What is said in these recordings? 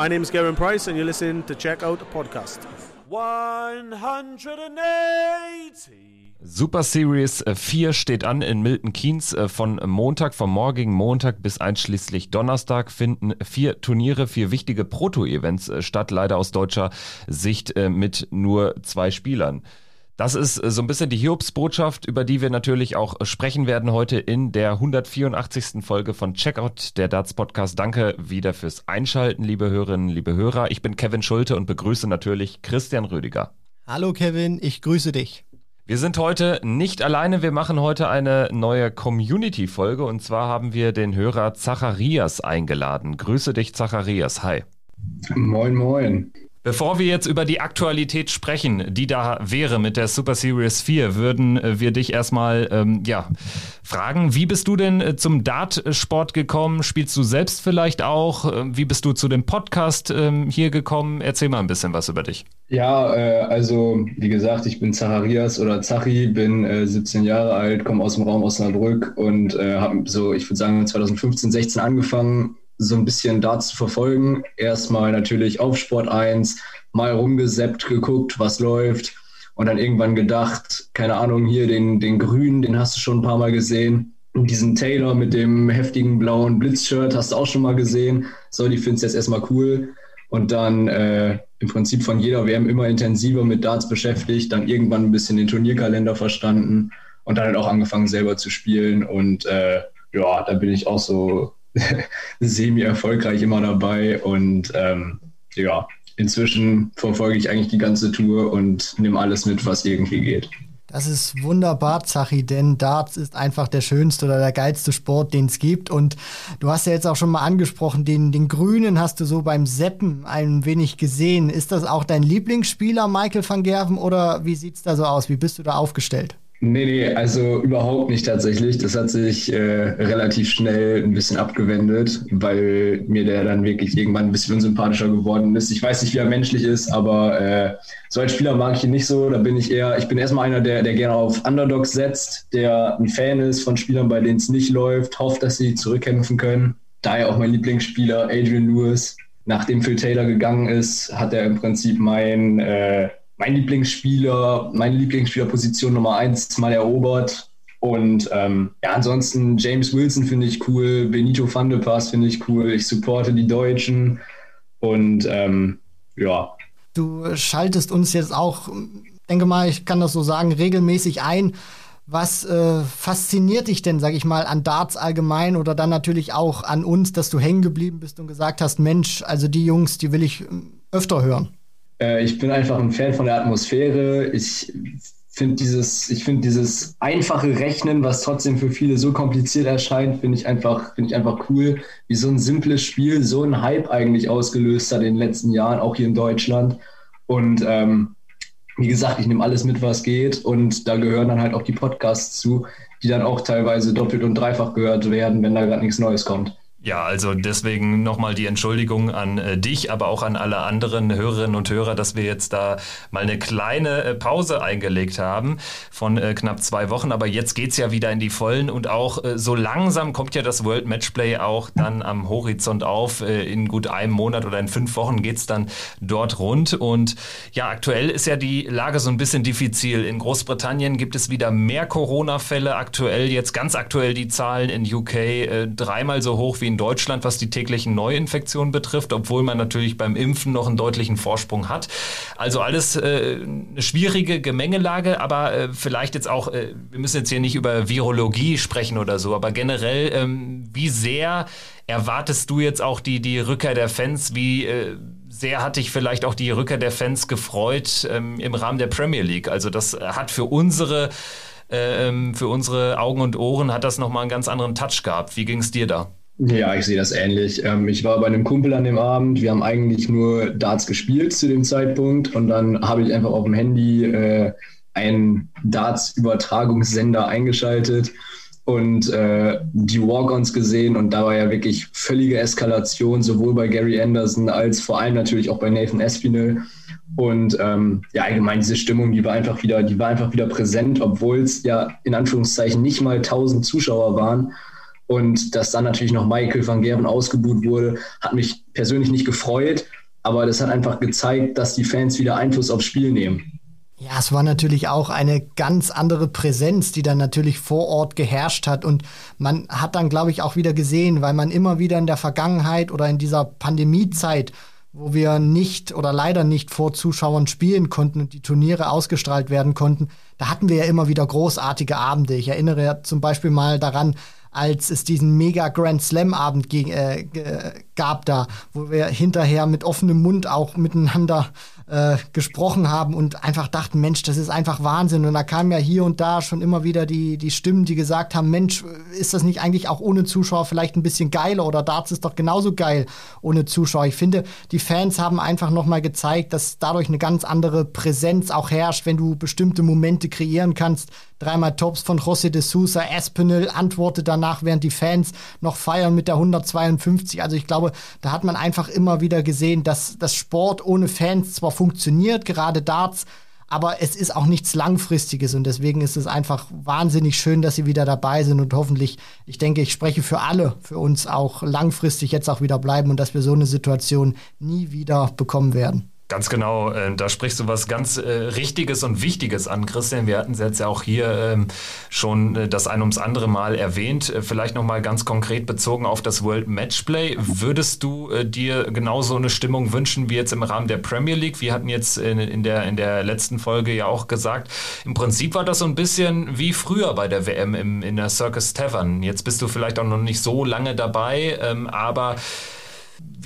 My name is Gavin Price, and you're listening to Check Out the Podcast. 180. Super Series 4 steht an in Milton Keynes. Äh, von Montag, vom morgigen Montag bis einschließlich Donnerstag finden vier Turniere, vier wichtige Proto-Events äh, statt, leider aus deutscher Sicht äh, mit nur zwei Spielern. Das ist äh, so ein bisschen die Hiobsbotschaft, über die wir natürlich auch sprechen werden heute in der 184. Folge von Checkout, der Darts Podcast. Danke wieder fürs Einschalten, liebe Hörerinnen, liebe Hörer. Ich bin Kevin Schulte und begrüße natürlich Christian Rüdiger. Hallo Kevin, ich grüße dich. Wir sind heute nicht alleine, wir machen heute eine neue Community-Folge und zwar haben wir den Hörer Zacharias eingeladen. Grüße dich, Zacharias. Hi. Moin, moin. Bevor wir jetzt über die Aktualität sprechen, die da wäre mit der Super Series 4, würden äh, wir dich erstmal ähm, ja, fragen, wie bist du denn äh, zum Dartsport gekommen? Spielst du selbst vielleicht auch? Äh, wie bist du zu dem Podcast ähm, hier gekommen? Erzähl mal ein bisschen was über dich. Ja, äh, also wie gesagt, ich bin Zacharias oder Zachi, bin äh, 17 Jahre alt, komme aus dem Raum Osnabrück und äh, habe so, ich würde sagen, 2015, 16 angefangen, so ein bisschen Darts zu verfolgen. Erstmal natürlich auf Sport 1, mal rumgeseppt, geguckt, was läuft und dann irgendwann gedacht, keine Ahnung, hier den, den Grünen, den hast du schon ein paar Mal gesehen. Und diesen Taylor mit dem heftigen blauen Blitzshirt hast du auch schon mal gesehen. So, die findest du jetzt erstmal cool. Und dann äh, im Prinzip von jeder WM immer intensiver mit Darts beschäftigt, dann irgendwann ein bisschen den Turnierkalender verstanden und dann halt auch angefangen selber zu spielen. Und äh, ja, da bin ich auch so semi-erfolgreich immer dabei und ähm, ja, inzwischen verfolge ich eigentlich die ganze Tour und nehme alles mit, was irgendwie geht. Das ist wunderbar, Zachi, denn Darts ist einfach der schönste oder der geilste Sport, den es gibt. Und du hast ja jetzt auch schon mal angesprochen, den, den Grünen hast du so beim Seppen ein wenig gesehen. Ist das auch dein Lieblingsspieler, Michael van Gerven, oder wie sieht es da so aus? Wie bist du da aufgestellt? Nee, nee, also überhaupt nicht tatsächlich. Das hat sich äh, relativ schnell ein bisschen abgewendet, weil mir der dann wirklich irgendwann ein bisschen unsympathischer geworden ist. Ich weiß nicht, wie er menschlich ist, aber äh, so als Spieler mag ich ihn nicht so. Da bin ich eher, ich bin erstmal einer, der, der gerne auf Underdogs setzt, der ein Fan ist von Spielern, bei denen es nicht läuft, hofft, dass sie zurückkämpfen können. Daher auch mein Lieblingsspieler, Adrian Lewis. Nachdem Phil Taylor gegangen ist, hat er im Prinzip mein äh, mein Lieblingsspieler, meine Lieblingsspielerposition Nummer eins mal erobert. Und ähm, ja, ansonsten James Wilson finde ich cool, Benito van de Pass finde ich cool, ich supporte die Deutschen und ähm, ja. Du schaltest uns jetzt auch, denke mal, ich kann das so sagen, regelmäßig ein. Was äh, fasziniert dich denn, sag ich mal, an Darts allgemein oder dann natürlich auch an uns, dass du hängen geblieben bist und gesagt hast, Mensch, also die Jungs, die will ich ähm, öfter hören? Äh, ich bin einfach ein Fan von der Atmosphäre. Ich finde dieses, ich finde dieses einfache Rechnen, was trotzdem für viele so kompliziert erscheint, finde ich einfach, finde ich einfach cool, wie so ein simples Spiel so einen Hype eigentlich ausgelöst hat in den letzten Jahren, auch hier in Deutschland. Und ähm, wie gesagt, ich nehme alles mit, was geht. Und da gehören dann halt auch die Podcasts zu, die dann auch teilweise doppelt und dreifach gehört werden, wenn da gerade nichts Neues kommt. Ja, also deswegen nochmal die Entschuldigung an äh, dich, aber auch an alle anderen Hörerinnen und Hörer, dass wir jetzt da mal eine kleine äh, Pause eingelegt haben von äh, knapp zwei Wochen. Aber jetzt geht's ja wieder in die Vollen und auch äh, so langsam kommt ja das World Matchplay auch dann am Horizont auf. Äh, in gut einem Monat oder in fünf Wochen geht's dann dort rund. Und ja, aktuell ist ja die Lage so ein bisschen diffizil. In Großbritannien gibt es wieder mehr Corona-Fälle. Aktuell, jetzt ganz aktuell die Zahlen in UK äh, dreimal so hoch wie in Deutschland, was die täglichen Neuinfektionen betrifft, obwohl man natürlich beim Impfen noch einen deutlichen Vorsprung hat. Also alles äh, eine schwierige Gemengelage, aber äh, vielleicht jetzt auch, äh, wir müssen jetzt hier nicht über Virologie sprechen oder so, aber generell, ähm, wie sehr erwartest du jetzt auch die, die Rückkehr der Fans? Wie äh, sehr hat dich vielleicht auch die Rückkehr der Fans gefreut ähm, im Rahmen der Premier League? Also das hat für unsere äh, ähm, für unsere Augen und Ohren hat das nochmal einen ganz anderen Touch gehabt. Wie ging es dir da? Ja, ich sehe das ähnlich. Ähm, ich war bei einem Kumpel an dem Abend. Wir haben eigentlich nur Darts gespielt zu dem Zeitpunkt und dann habe ich einfach auf dem Handy äh, einen Darts-Übertragungssender eingeschaltet und äh, die Walk-ons gesehen und da war ja wirklich völlige Eskalation, sowohl bei Gary Anderson als vor allem natürlich auch bei Nathan Espinel. Und ähm, ja, allgemein diese Stimmung, die war einfach wieder, die war einfach wieder präsent, obwohl es ja in Anführungszeichen nicht mal 1000 Zuschauer waren. Und dass dann natürlich noch Michael van Gerben ausgebuht wurde, hat mich persönlich nicht gefreut. Aber das hat einfach gezeigt, dass die Fans wieder Einfluss aufs Spiel nehmen. Ja, es war natürlich auch eine ganz andere Präsenz, die dann natürlich vor Ort geherrscht hat. Und man hat dann, glaube ich, auch wieder gesehen, weil man immer wieder in der Vergangenheit oder in dieser Pandemiezeit, wo wir nicht oder leider nicht vor Zuschauern spielen konnten und die Turniere ausgestrahlt werden konnten, da hatten wir ja immer wieder großartige Abende. Ich erinnere ja zum Beispiel mal daran, als es diesen mega Grand Slam Abend äh, gab da, wo wir hinterher mit offenem Mund auch miteinander äh, gesprochen haben und einfach dachten, Mensch, das ist einfach Wahnsinn. Und da kamen ja hier und da schon immer wieder die, die Stimmen, die gesagt haben, Mensch, ist das nicht eigentlich auch ohne Zuschauer vielleicht ein bisschen geiler oder Darts ist doch genauso geil ohne Zuschauer. Ich finde, die Fans haben einfach nochmal gezeigt, dass dadurch eine ganz andere Präsenz auch herrscht, wenn du bestimmte Momente kreieren kannst. Dreimal Tops von José de Sousa, Espinel antwortet danach, während die Fans noch feiern mit der 152. Also ich glaube, da hat man einfach immer wieder gesehen, dass das Sport ohne Fans zwar funktioniert, gerade Darts, aber es ist auch nichts Langfristiges und deswegen ist es einfach wahnsinnig schön, dass sie wieder dabei sind und hoffentlich, ich denke, ich spreche für alle, für uns auch langfristig jetzt auch wieder bleiben und dass wir so eine Situation nie wieder bekommen werden. Ganz genau, äh, da sprichst du was ganz äh, Richtiges und Wichtiges an, Christian. Wir hatten es jetzt ja auch hier ähm, schon äh, das ein ums andere Mal erwähnt. Äh, vielleicht nochmal ganz konkret bezogen auf das World Matchplay. Würdest du äh, dir genauso eine Stimmung wünschen wie jetzt im Rahmen der Premier League? Wir hatten jetzt in, in, der, in der letzten Folge ja auch gesagt, im Prinzip war das so ein bisschen wie früher bei der WM im, in der Circus Tavern. Jetzt bist du vielleicht auch noch nicht so lange dabei, ähm, aber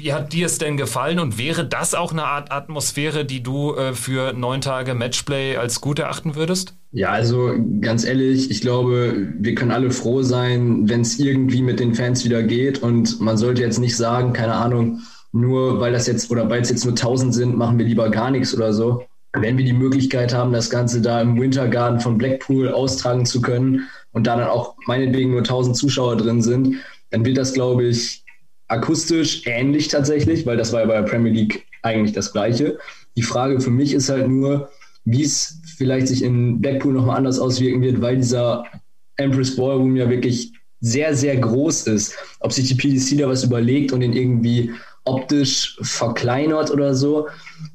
wie hat dir es denn gefallen und wäre das auch eine Art Atmosphäre, die du äh, für neun Tage Matchplay als gut erachten würdest? Ja, also ganz ehrlich, ich glaube, wir können alle froh sein, wenn es irgendwie mit den Fans wieder geht und man sollte jetzt nicht sagen, keine Ahnung, nur weil das jetzt oder weil es jetzt nur 1000 sind, machen wir lieber gar nichts oder so. Wenn wir die Möglichkeit haben, das Ganze da im Wintergarten von Blackpool austragen zu können und da dann auch meinetwegen nur 1000 Zuschauer drin sind, dann wird das, glaube ich, akustisch ähnlich tatsächlich, weil das war ja bei der Premier League eigentlich das Gleiche. Die Frage für mich ist halt nur, wie es vielleicht sich in Blackpool nochmal anders auswirken wird, weil dieser Empress Ballroom ja wirklich sehr, sehr groß ist. Ob sich die PDC da was überlegt und ihn irgendwie optisch verkleinert oder so.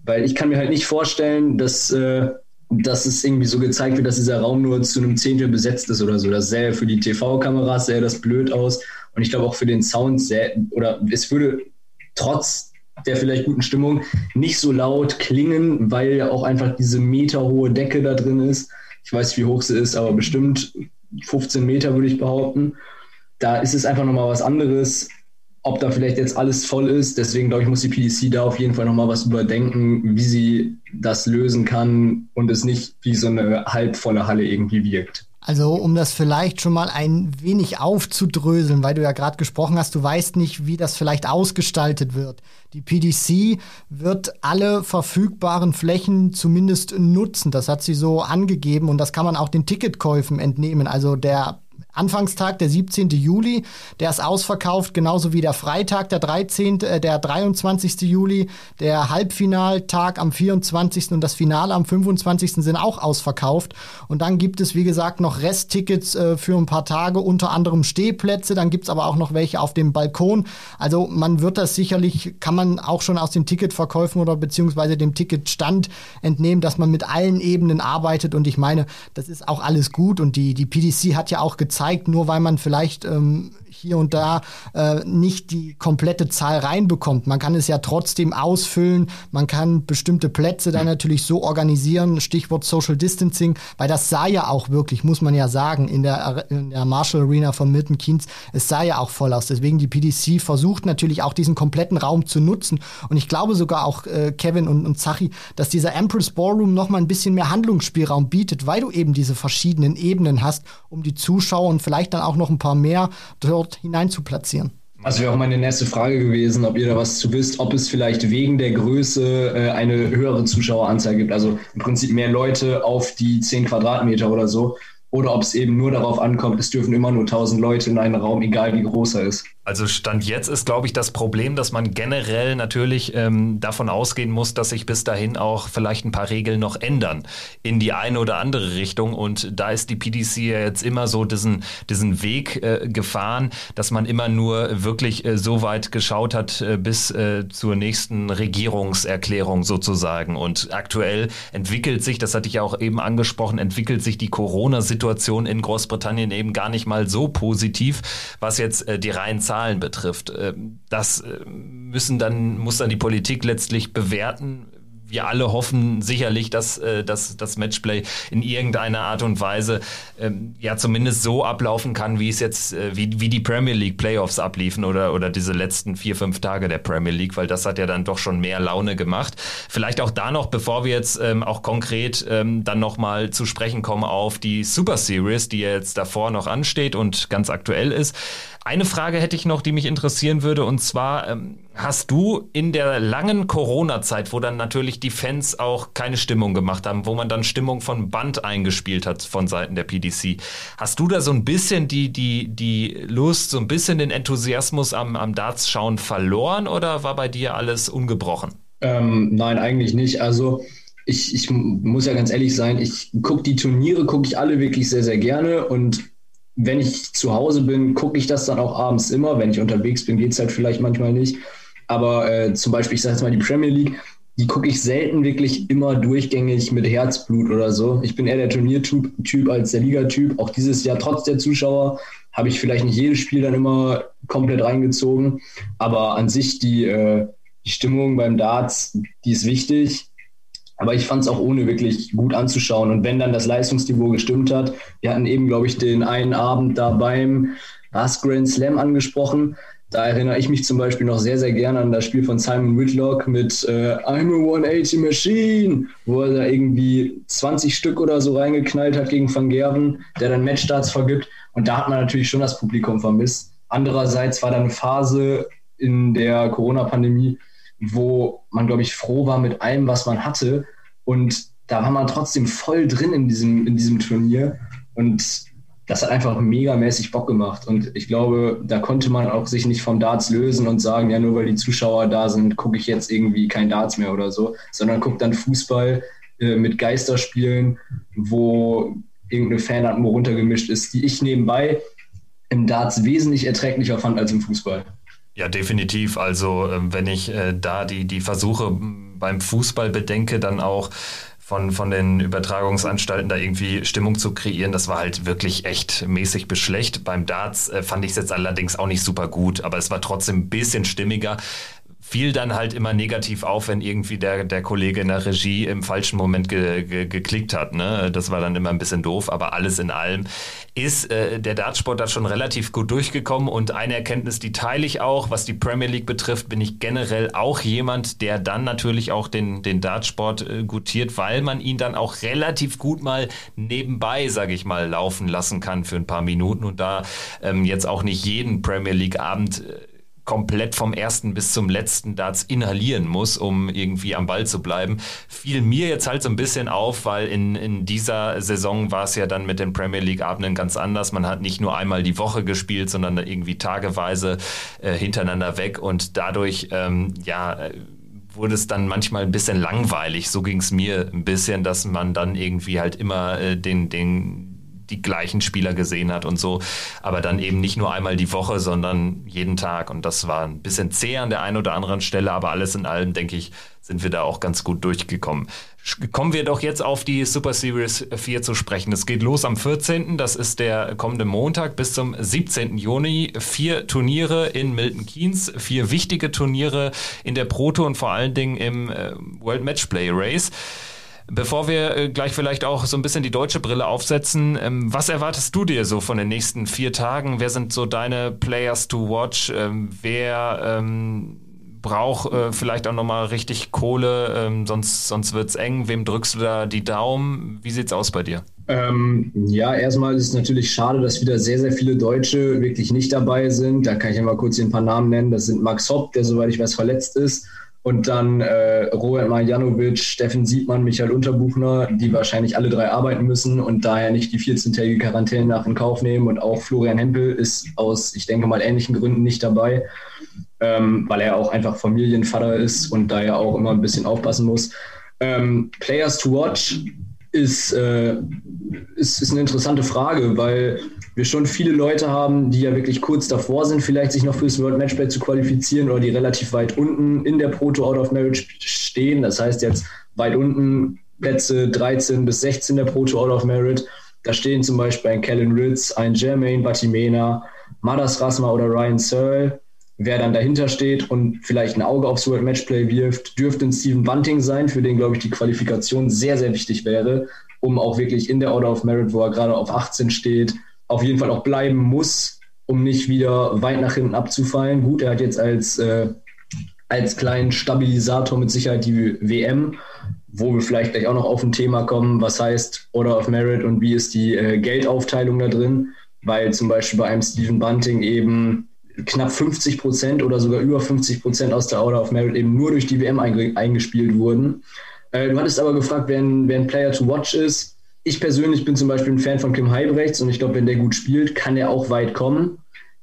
Weil ich kann mir halt nicht vorstellen, dass, äh, dass es irgendwie so gezeigt wird, dass dieser Raum nur zu einem Zehntel besetzt ist oder so. Das sähe für die TV-Kameras, sähe das blöd aus. Und ich glaube auch für den Sound sehr, oder es würde trotz der vielleicht guten Stimmung nicht so laut klingen, weil ja auch einfach diese meterhohe Decke da drin ist. Ich weiß, wie hoch sie ist, aber bestimmt 15 Meter würde ich behaupten. Da ist es einfach nochmal was anderes, ob da vielleicht jetzt alles voll ist. Deswegen glaube ich, muss die PDC da auf jeden Fall nochmal was überdenken, wie sie das lösen kann und es nicht wie so eine halbvolle Halle irgendwie wirkt. Also um das vielleicht schon mal ein wenig aufzudröseln, weil du ja gerade gesprochen hast, du weißt nicht, wie das vielleicht ausgestaltet wird. Die PDC wird alle verfügbaren Flächen zumindest nutzen. Das hat sie so angegeben und das kann man auch den Ticketkäufen entnehmen. Also der Anfangstag, der 17. Juli, der ist ausverkauft, genauso wie der Freitag, der 13., äh, der 23. Juli, der Halbfinaltag am 24. und das Finale am 25. sind auch ausverkauft. Und dann gibt es, wie gesagt, noch Resttickets äh, für ein paar Tage, unter anderem Stehplätze, dann gibt es aber auch noch welche auf dem Balkon. Also man wird das sicherlich, kann man auch schon aus den Ticketverkäufen oder beziehungsweise dem Ticketstand entnehmen, dass man mit allen Ebenen arbeitet. Und ich meine, das ist auch alles gut. Und die, die PDC hat ja auch gezeigt, zeigt, nur weil man vielleicht ähm, hier und da äh, nicht die komplette Zahl reinbekommt. Man kann es ja trotzdem ausfüllen, man kann bestimmte Plätze dann natürlich so organisieren, Stichwort Social Distancing, weil das sah ja auch wirklich, muss man ja sagen, in der, in der Marshall Arena von Milton Keynes, es sah ja auch voll aus. Deswegen die PDC versucht natürlich auch diesen kompletten Raum zu nutzen und ich glaube sogar auch äh, Kevin und, und Zachi, dass dieser Empress Ballroom noch mal ein bisschen mehr Handlungsspielraum bietet, weil du eben diese verschiedenen Ebenen hast, um die Zuschauer und vielleicht dann auch noch ein paar mehr dort hinein zu platzieren. Also wäre auch meine nächste Frage gewesen, ob ihr da was zu wisst, ob es vielleicht wegen der Größe äh, eine höhere Zuschaueranzahl gibt, also im Prinzip mehr Leute auf die 10 Quadratmeter oder so, oder ob es eben nur darauf ankommt, es dürfen immer nur 1000 Leute in einen Raum, egal wie groß er ist. Also Stand jetzt ist, glaube ich, das Problem, dass man generell natürlich ähm, davon ausgehen muss, dass sich bis dahin auch vielleicht ein paar Regeln noch ändern in die eine oder andere Richtung. Und da ist die PDC ja jetzt immer so diesen, diesen Weg äh, gefahren, dass man immer nur wirklich äh, so weit geschaut hat äh, bis äh, zur nächsten Regierungserklärung sozusagen. Und aktuell entwickelt sich, das hatte ich ja auch eben angesprochen, entwickelt sich die Corona-Situation in Großbritannien eben gar nicht mal so positiv, was jetzt äh, die reinen Zahlen Zahlen betrifft. Ähm, das äh, müssen dann, muss dann die Politik letztlich bewerten wir alle hoffen sicherlich, dass, äh, dass das Matchplay in irgendeiner Art und Weise ähm, ja zumindest so ablaufen kann, wie es jetzt, äh, wie, wie die Premier League Playoffs abliefen oder, oder diese letzten vier, fünf Tage der Premier League, weil das hat ja dann doch schon mehr Laune gemacht. Vielleicht auch da noch, bevor wir jetzt ähm, auch konkret ähm, dann nochmal zu sprechen kommen auf die Super Series, die jetzt davor noch ansteht und ganz aktuell ist. Eine Frage hätte ich noch, die mich interessieren würde, und zwar ähm, hast du in der langen Corona-Zeit, wo dann natürlich die Fans auch keine Stimmung gemacht haben, wo man dann Stimmung von Band eingespielt hat von Seiten der PDC, hast du da so ein bisschen die, die, die Lust, so ein bisschen den Enthusiasmus am, am Darts-Schauen verloren oder war bei dir alles ungebrochen? Ähm, nein, eigentlich nicht. Also ich, ich muss ja ganz ehrlich sein, ich gucke die Turniere, gucke ich alle wirklich sehr, sehr gerne und wenn ich zu Hause bin, gucke ich das dann auch abends immer. Wenn ich unterwegs bin, geht es halt vielleicht manchmal nicht. Aber äh, zum Beispiel, ich sage jetzt mal die Premier League, die gucke ich selten wirklich immer durchgängig mit Herzblut oder so. Ich bin eher der Turniertyp als der Ligatyp. Auch dieses Jahr, trotz der Zuschauer, habe ich vielleicht nicht jedes Spiel dann immer komplett reingezogen. Aber an sich die, äh, die Stimmung beim Darts, die ist wichtig. Aber ich fand es auch ohne wirklich gut anzuschauen. Und wenn dann das Leistungsniveau gestimmt hat, wir hatten eben, glaube ich, den einen Abend da beim Last Grand Slam angesprochen. Da erinnere ich mich zum Beispiel noch sehr, sehr gerne an das Spiel von Simon Whitlock mit äh, I'm a 180 Machine, wo er da irgendwie 20 Stück oder so reingeknallt hat gegen Van Gerven, der dann Matchstarts vergibt. Und da hat man natürlich schon das Publikum vermisst. Andererseits war da eine Phase in der Corona-Pandemie, wo man, glaube ich, froh war mit allem, was man hatte. Und da war man trotzdem voll drin in diesem, in diesem Turnier. Und das hat einfach megamäßig Bock gemacht. Und ich glaube, da konnte man auch sich nicht vom Darts lösen und sagen, ja, nur weil die Zuschauer da sind, gucke ich jetzt irgendwie kein Darts mehr oder so, sondern guckt dann Fußball äh, mit Geisterspielen, wo irgendeine Fanatmo runtergemischt ist, die ich nebenbei im Darts wesentlich erträglicher fand als im Fußball. Ja, definitiv. Also ähm, wenn ich äh, da die, die Versuche beim Fußball bedenke, dann auch von, von den Übertragungsanstalten da irgendwie Stimmung zu kreieren, das war halt wirklich echt mäßig beschlecht. Beim Darts äh, fand ich es jetzt allerdings auch nicht super gut, aber es war trotzdem ein bisschen stimmiger fiel dann halt immer negativ auf, wenn irgendwie der, der Kollege in der Regie im falschen Moment ge, ge, geklickt hat. Ne? Das war dann immer ein bisschen doof, aber alles in allem ist äh, der Dartsport da schon relativ gut durchgekommen und eine Erkenntnis, die teile ich auch, was die Premier League betrifft, bin ich generell auch jemand, der dann natürlich auch den, den Dartsport äh, gutiert, weil man ihn dann auch relativ gut mal nebenbei, sage ich mal, laufen lassen kann für ein paar Minuten und da ähm, jetzt auch nicht jeden Premier League Abend äh, komplett vom ersten bis zum letzten Darts inhalieren muss, um irgendwie am Ball zu bleiben, fiel mir jetzt halt so ein bisschen auf, weil in, in dieser Saison war es ja dann mit den Premier League Abenden ganz anders. Man hat nicht nur einmal die Woche gespielt, sondern irgendwie tageweise äh, hintereinander weg und dadurch, ähm, ja, wurde es dann manchmal ein bisschen langweilig. So ging es mir ein bisschen, dass man dann irgendwie halt immer äh, den, den, die gleichen Spieler gesehen hat und so. Aber dann eben nicht nur einmal die Woche, sondern jeden Tag. Und das war ein bisschen zäh an der einen oder anderen Stelle, aber alles in allem, denke ich, sind wir da auch ganz gut durchgekommen. Kommen wir doch jetzt auf die Super Series 4 zu sprechen. Es geht los am 14., das ist der kommende Montag, bis zum 17. Juni. Vier Turniere in Milton Keynes, vier wichtige Turniere in der Proto und vor allen Dingen im äh, World Matchplay Race. Bevor wir äh, gleich vielleicht auch so ein bisschen die deutsche Brille aufsetzen, ähm, was erwartest du dir so von den nächsten vier Tagen? Wer sind so deine Players to watch? Ähm, wer ähm, braucht äh, vielleicht auch nochmal richtig Kohle, ähm, sonst, sonst wird's eng. Wem drückst du da die Daumen? Wie sieht's aus bei dir? Ähm, ja, erstmal ist es natürlich schade, dass wieder sehr, sehr viele Deutsche wirklich nicht dabei sind. Da kann ich ja mal kurz ein paar Namen nennen. Das sind Max Hopp, der soweit ich weiß verletzt ist Und dann äh, Robert Marjanovic, Steffen Siebmann, Michael Unterbuchner, die wahrscheinlich alle drei arbeiten müssen und daher nicht die 14-tägige Quarantäne nach in Kauf nehmen. Und auch Florian Hempel ist aus, ich denke mal, ähnlichen Gründen nicht dabei, ähm, weil er auch einfach Familienvater ist und daher auch immer ein bisschen aufpassen muss. Ähm, Players to watch ist, äh, ist, ist eine interessante Frage, weil wir schon viele Leute haben, die ja wirklich kurz davor sind, vielleicht sich noch fürs World Matchplay zu qualifizieren oder die relativ weit unten in der Proto Out of Marriage stehen. Das heißt jetzt weit unten Plätze 13 bis 16 der Proto Out of Merit. Da stehen zum Beispiel ein Kellen Ritz, ein Jermaine Batimena, Madas Rasma oder Ryan Searle. Wer dann dahinter steht und vielleicht ein Auge aufs World Matchplay wirft, dürfte ein Steven Bunting sein, für den, glaube ich, die Qualifikation sehr, sehr wichtig wäre, um auch wirklich in der Order of Merit, wo er gerade auf 18 steht, auf jeden Fall auch bleiben muss, um nicht wieder weit nach hinten abzufallen. Gut, er hat jetzt als, äh, als kleinen Stabilisator mit Sicherheit die WM, wo wir vielleicht gleich auch noch auf ein Thema kommen, was heißt Order of Merit und wie ist die äh, Geldaufteilung da drin, weil zum Beispiel bei einem Stephen Bunting eben knapp 50 Prozent oder sogar über 50 Prozent aus der Order of Merit eben nur durch die WM eingespielt wurden. Äh, du hattest aber gefragt, wer ein, wer ein Player to watch ist. Ich persönlich bin zum Beispiel ein Fan von Kim Heibrechts und ich glaube, wenn der gut spielt, kann er auch weit kommen.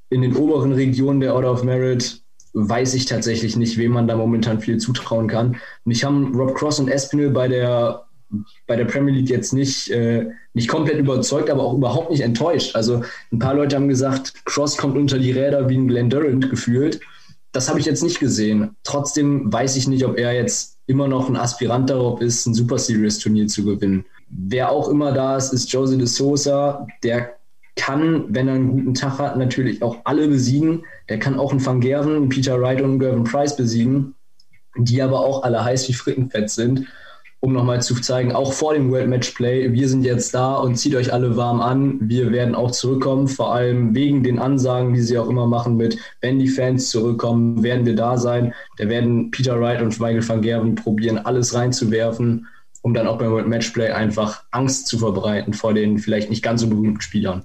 In den oberen Regionen der Order of Merit weiß ich tatsächlich nicht, wem man da momentan viel zutrauen kann. Mich haben Rob Cross und Espinel bei der bei der Premier League jetzt nicht, äh, nicht komplett überzeugt, aber auch überhaupt nicht enttäuscht. Also ein paar Leute haben gesagt, Cross kommt unter die Räder wie ein Glenn Durant gefühlt. Das habe ich jetzt nicht gesehen. Trotzdem weiß ich nicht, ob er jetzt immer noch ein Aspirant darauf ist, ein Super Series Turnier zu gewinnen. Wer auch immer da ist, ist Jose de Sosa. Der kann, wenn er einen guten Tag hat, natürlich auch alle besiegen. Der kann auch einen Van Gerven, einen Peter Wright und einen Gervin Price besiegen, die aber auch alle heiß wie Frittenfett sind um nochmal zu zeigen, auch vor dem World Match Play, wir sind jetzt da und zieht euch alle warm an. Wir werden auch zurückkommen, vor allem wegen den Ansagen, die sie auch immer machen mit, wenn die Fans zurückkommen, werden wir da sein. Da werden Peter Wright und Michael van Gerven probieren, alles reinzuwerfen, um dann auch beim World Match Play einfach Angst zu verbreiten vor den vielleicht nicht ganz so berühmten Spielern.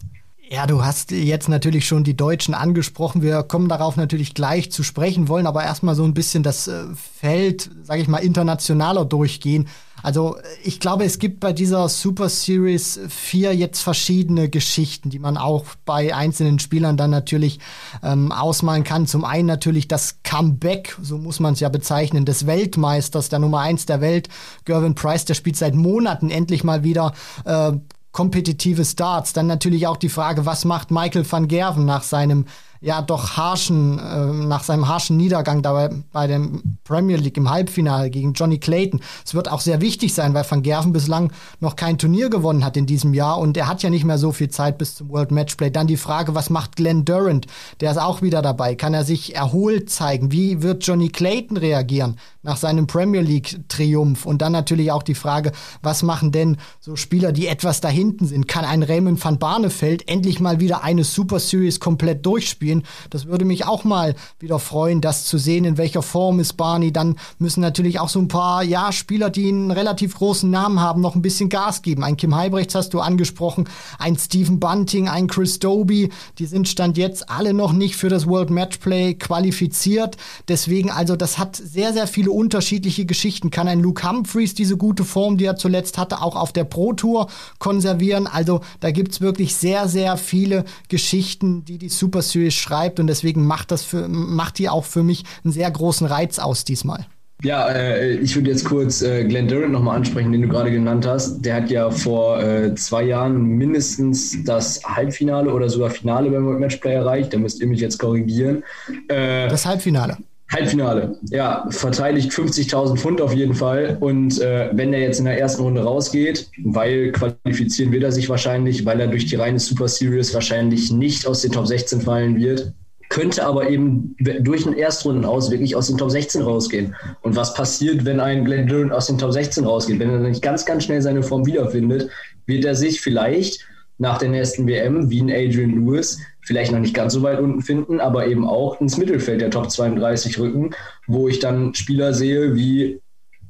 Ja, du hast jetzt natürlich schon die Deutschen angesprochen. Wir kommen darauf natürlich gleich zu sprechen, wollen aber erstmal so ein bisschen das äh, Feld, sage ich mal, internationaler durchgehen. Also ich glaube, es gibt bei dieser Super Series 4 jetzt verschiedene Geschichten, die man auch bei einzelnen Spielern dann natürlich ähm, ausmalen kann. Zum einen natürlich das Comeback, so muss man es ja bezeichnen, des Weltmeisters, der Nummer 1 der Welt, Gervin Price, der spielt seit Monaten endlich mal wieder äh, kompetitive Starts. Dann natürlich auch die Frage, was macht Michael van Gerven nach seinem ja doch harschen, äh, nach seinem harschen Niedergang dabei bei dem Premier League im Halbfinale gegen Johnny Clayton. Es wird auch sehr wichtig sein, weil Van Gerven bislang noch kein Turnier gewonnen hat in diesem Jahr und er hat ja nicht mehr so viel Zeit bis zum World Matchplay. Dann die Frage, was macht Glenn Durant? Der ist auch wieder dabei. Kann er sich erholt zeigen? Wie wird Johnny Clayton reagieren nach seinem Premier League Triumph? Und dann natürlich auch die Frage, was machen denn so Spieler, die etwas da hinten sind? Kann ein Raymond van Barneveld endlich mal wieder eine Super Series komplett durchspielen? Spielen. Das würde mich auch mal wieder freuen, das zu sehen, in welcher Form ist Barney. Dann müssen natürlich auch so ein paar, ja, Spieler, die einen relativ großen Namen haben, noch ein bisschen Gas geben. Ein Kim Heibrechts hast du angesprochen, ein Stephen Bunting, ein Chris Doby, die sind Stand jetzt alle noch nicht für das World Matchplay qualifiziert. Deswegen, also das hat sehr, sehr viele unterschiedliche Geschichten. Kann ein Luke Humphreys diese gute Form, die er zuletzt hatte, auch auf der Pro Tour konservieren? Also da gibt es wirklich sehr, sehr viele Geschichten, die die Super Series schreibt und deswegen macht das für, macht die auch für mich einen sehr großen Reiz aus diesmal. Ja, äh, ich würde jetzt kurz äh, Glenn Durant nochmal ansprechen, den du gerade genannt hast. Der hat ja vor äh, zwei Jahren mindestens das Halbfinale oder sogar Finale beim World Matchplay erreicht. Da müsst ihr mich jetzt korrigieren. Äh, das Halbfinale. Halbfinale, ja, verteidigt 50.000 Pfund auf jeden Fall. Und äh, wenn er jetzt in der ersten Runde rausgeht, weil qualifizieren wird er sich wahrscheinlich, weil er durch die reine Super Series wahrscheinlich nicht aus den Top 16 fallen wird, könnte aber eben durch den Erstrunden aus wirklich aus den Top 16 rausgehen. Und was passiert, wenn ein Glenn Durant aus den Top 16 rausgeht? Wenn er nicht ganz, ganz schnell seine Form wiederfindet, wird er sich vielleicht nach der nächsten WM, wie ein Adrian Lewis, vielleicht noch nicht ganz so weit unten finden, aber eben auch ins Mittelfeld der Top 32 rücken, wo ich dann Spieler sehe wie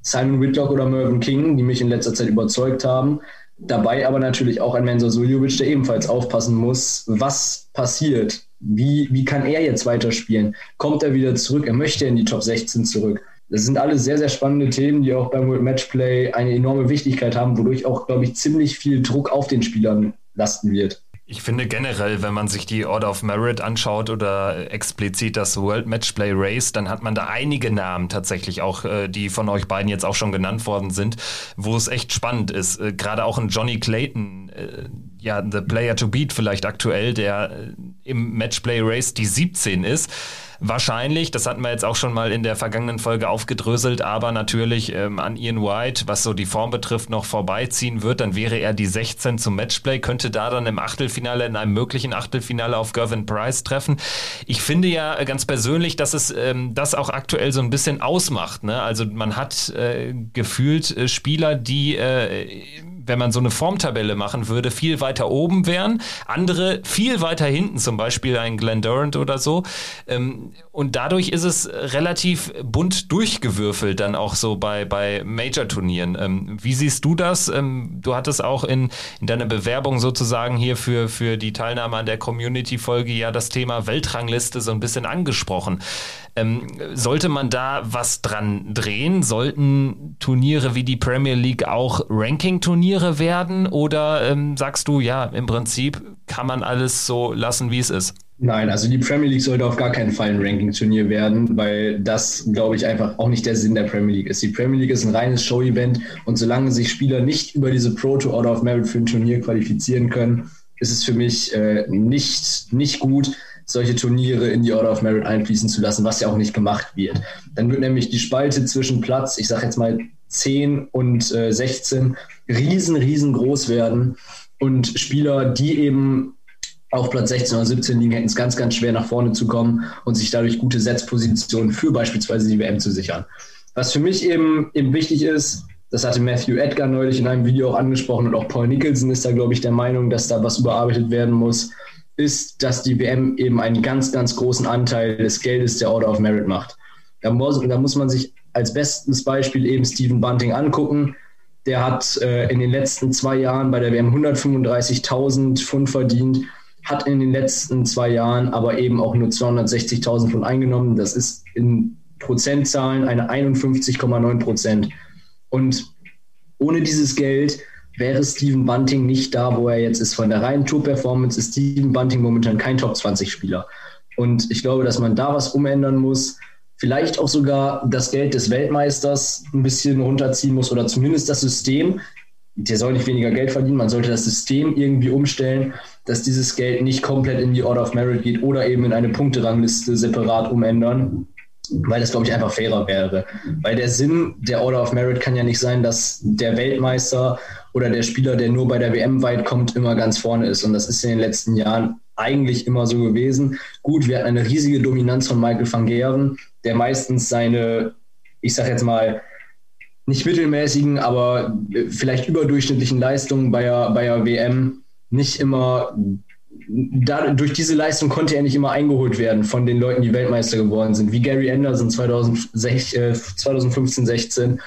Simon Whitlock oder Mervyn King, die mich in letzter Zeit überzeugt haben. Dabei aber natürlich auch ein Mensur Suljovic, der ebenfalls aufpassen muss, was passiert. Wie, wie kann er jetzt weiterspielen? Kommt er wieder zurück? Er möchte in die Top 16 zurück. Das sind alles sehr, sehr spannende Themen, die auch beim World Matchplay eine enorme Wichtigkeit haben, wodurch auch, glaube ich, ziemlich viel Druck auf den Spielern lasten wird. Ich finde generell, wenn man sich die Order of Merit anschaut oder explizit das World Matchplay Race, dann hat man da einige Namen tatsächlich auch, äh, die von euch beiden jetzt auch schon genannt worden sind, wo es echt spannend ist. Äh, gerade auch ein Johnny Clayton, äh, ja, the player to beat vielleicht aktuell, der im Matchplay Race die 17 ist wahrscheinlich, das hatten wir jetzt auch schon mal in der vergangenen Folge aufgedröselt, aber natürlich ähm, an Ian White, was so die Form betrifft, noch vorbeiziehen wird, dann wäre er die 16 zum Matchplay, könnte da dann im Achtelfinale, in einem möglichen Achtelfinale auf Gervin Price treffen. Ich finde ja ganz persönlich, dass es ähm, das auch aktuell so ein bisschen ausmacht. Ne? Also man hat äh, gefühlt äh, Spieler, die äh, wenn man so eine Formtabelle machen würde, viel weiter oben wären. Andere viel weiter hinten, zum Beispiel ein Glenn Durant oder so. Ähm, und dadurch ist es relativ bunt durchgewürfelt dann auch so bei, bei Major-Turnieren. Ähm, wie siehst du das? Ähm, du hattest auch in, in deiner Bewerbung sozusagen hier für, für die Teilnahme an der Community-Folge ja das Thema Weltrangliste so ein bisschen angesprochen. Ähm, sollte man da was dran drehen? Sollten Turniere wie die Premier League auch Ranking-Turniere werden? Oder ähm, sagst du, ja, im Prinzip kann man alles so lassen, wie es ist? Nein, also die Premier League sollte auf gar keinen Fall ein Ranking-Turnier werden, weil das, glaube ich, einfach auch nicht der Sinn der Premier League ist. Die Premier League ist ein reines Show-Event und solange sich Spieler nicht über diese Pro to Order of Merit für ein Turnier qualifizieren können, ist es für mich äh, nicht, nicht gut, solche Turniere in die Order of Merit einfließen zu lassen, was ja auch nicht gemacht wird. Dann wird nämlich die Spalte zwischen Platz, ich sage jetzt mal 10 und äh, 16, riesen, riesengroß werden. Und Spieler, die eben auf Platz 16 oder 17 liegen, hätten es ganz, ganz schwer nach vorne zu kommen und sich dadurch gute Setzpositionen für beispielsweise die WM zu sichern. Was für mich eben, eben wichtig ist, das hatte Matthew Edgar neulich in einem Video auch angesprochen und auch Paul Nicholson ist da, glaube ich, der Meinung, dass da was überarbeitet werden muss ist, dass die WM eben einen ganz, ganz großen Anteil des Geldes der Order of Merit macht. Da muss, da muss man sich als bestes Beispiel eben Stephen Bunting angucken. Der hat äh, in den letzten zwei Jahren bei der WM 135.000 Pfund verdient, hat in den letzten zwei Jahren aber eben auch nur 260.000 Pfund eingenommen. Das ist in Prozentzahlen eine 51,9 Prozent. Und ohne dieses Geld wäre Steven Bunting nicht da, wo er jetzt ist. Von der reinen Tour-Performance ist Steven Bunting momentan kein Top-20-Spieler. Und ich glaube, dass man da was umändern muss. Vielleicht auch sogar das Geld des Weltmeisters ein bisschen runterziehen muss oder zumindest das System. Der soll nicht weniger Geld verdienen, man sollte das System irgendwie umstellen, dass dieses Geld nicht komplett in die Order of Merit geht oder eben in eine Punkterangliste separat umändern weil das, glaube ich, einfach fairer wäre. Weil der Sinn der Order of Merit kann ja nicht sein, dass der Weltmeister oder der Spieler, der nur bei der WM weit kommt, immer ganz vorne ist. Und das ist in den letzten Jahren eigentlich immer so gewesen. Gut, wir hatten eine riesige Dominanz von Michael van Geren, der meistens seine, ich sage jetzt mal, nicht mittelmäßigen, aber vielleicht überdurchschnittlichen Leistungen bei der, bei der WM nicht immer da, durch diese Leistung konnte er nicht immer eingeholt werden von den Leuten, die Weltmeister geworden sind, wie Gary Anderson 2015, 16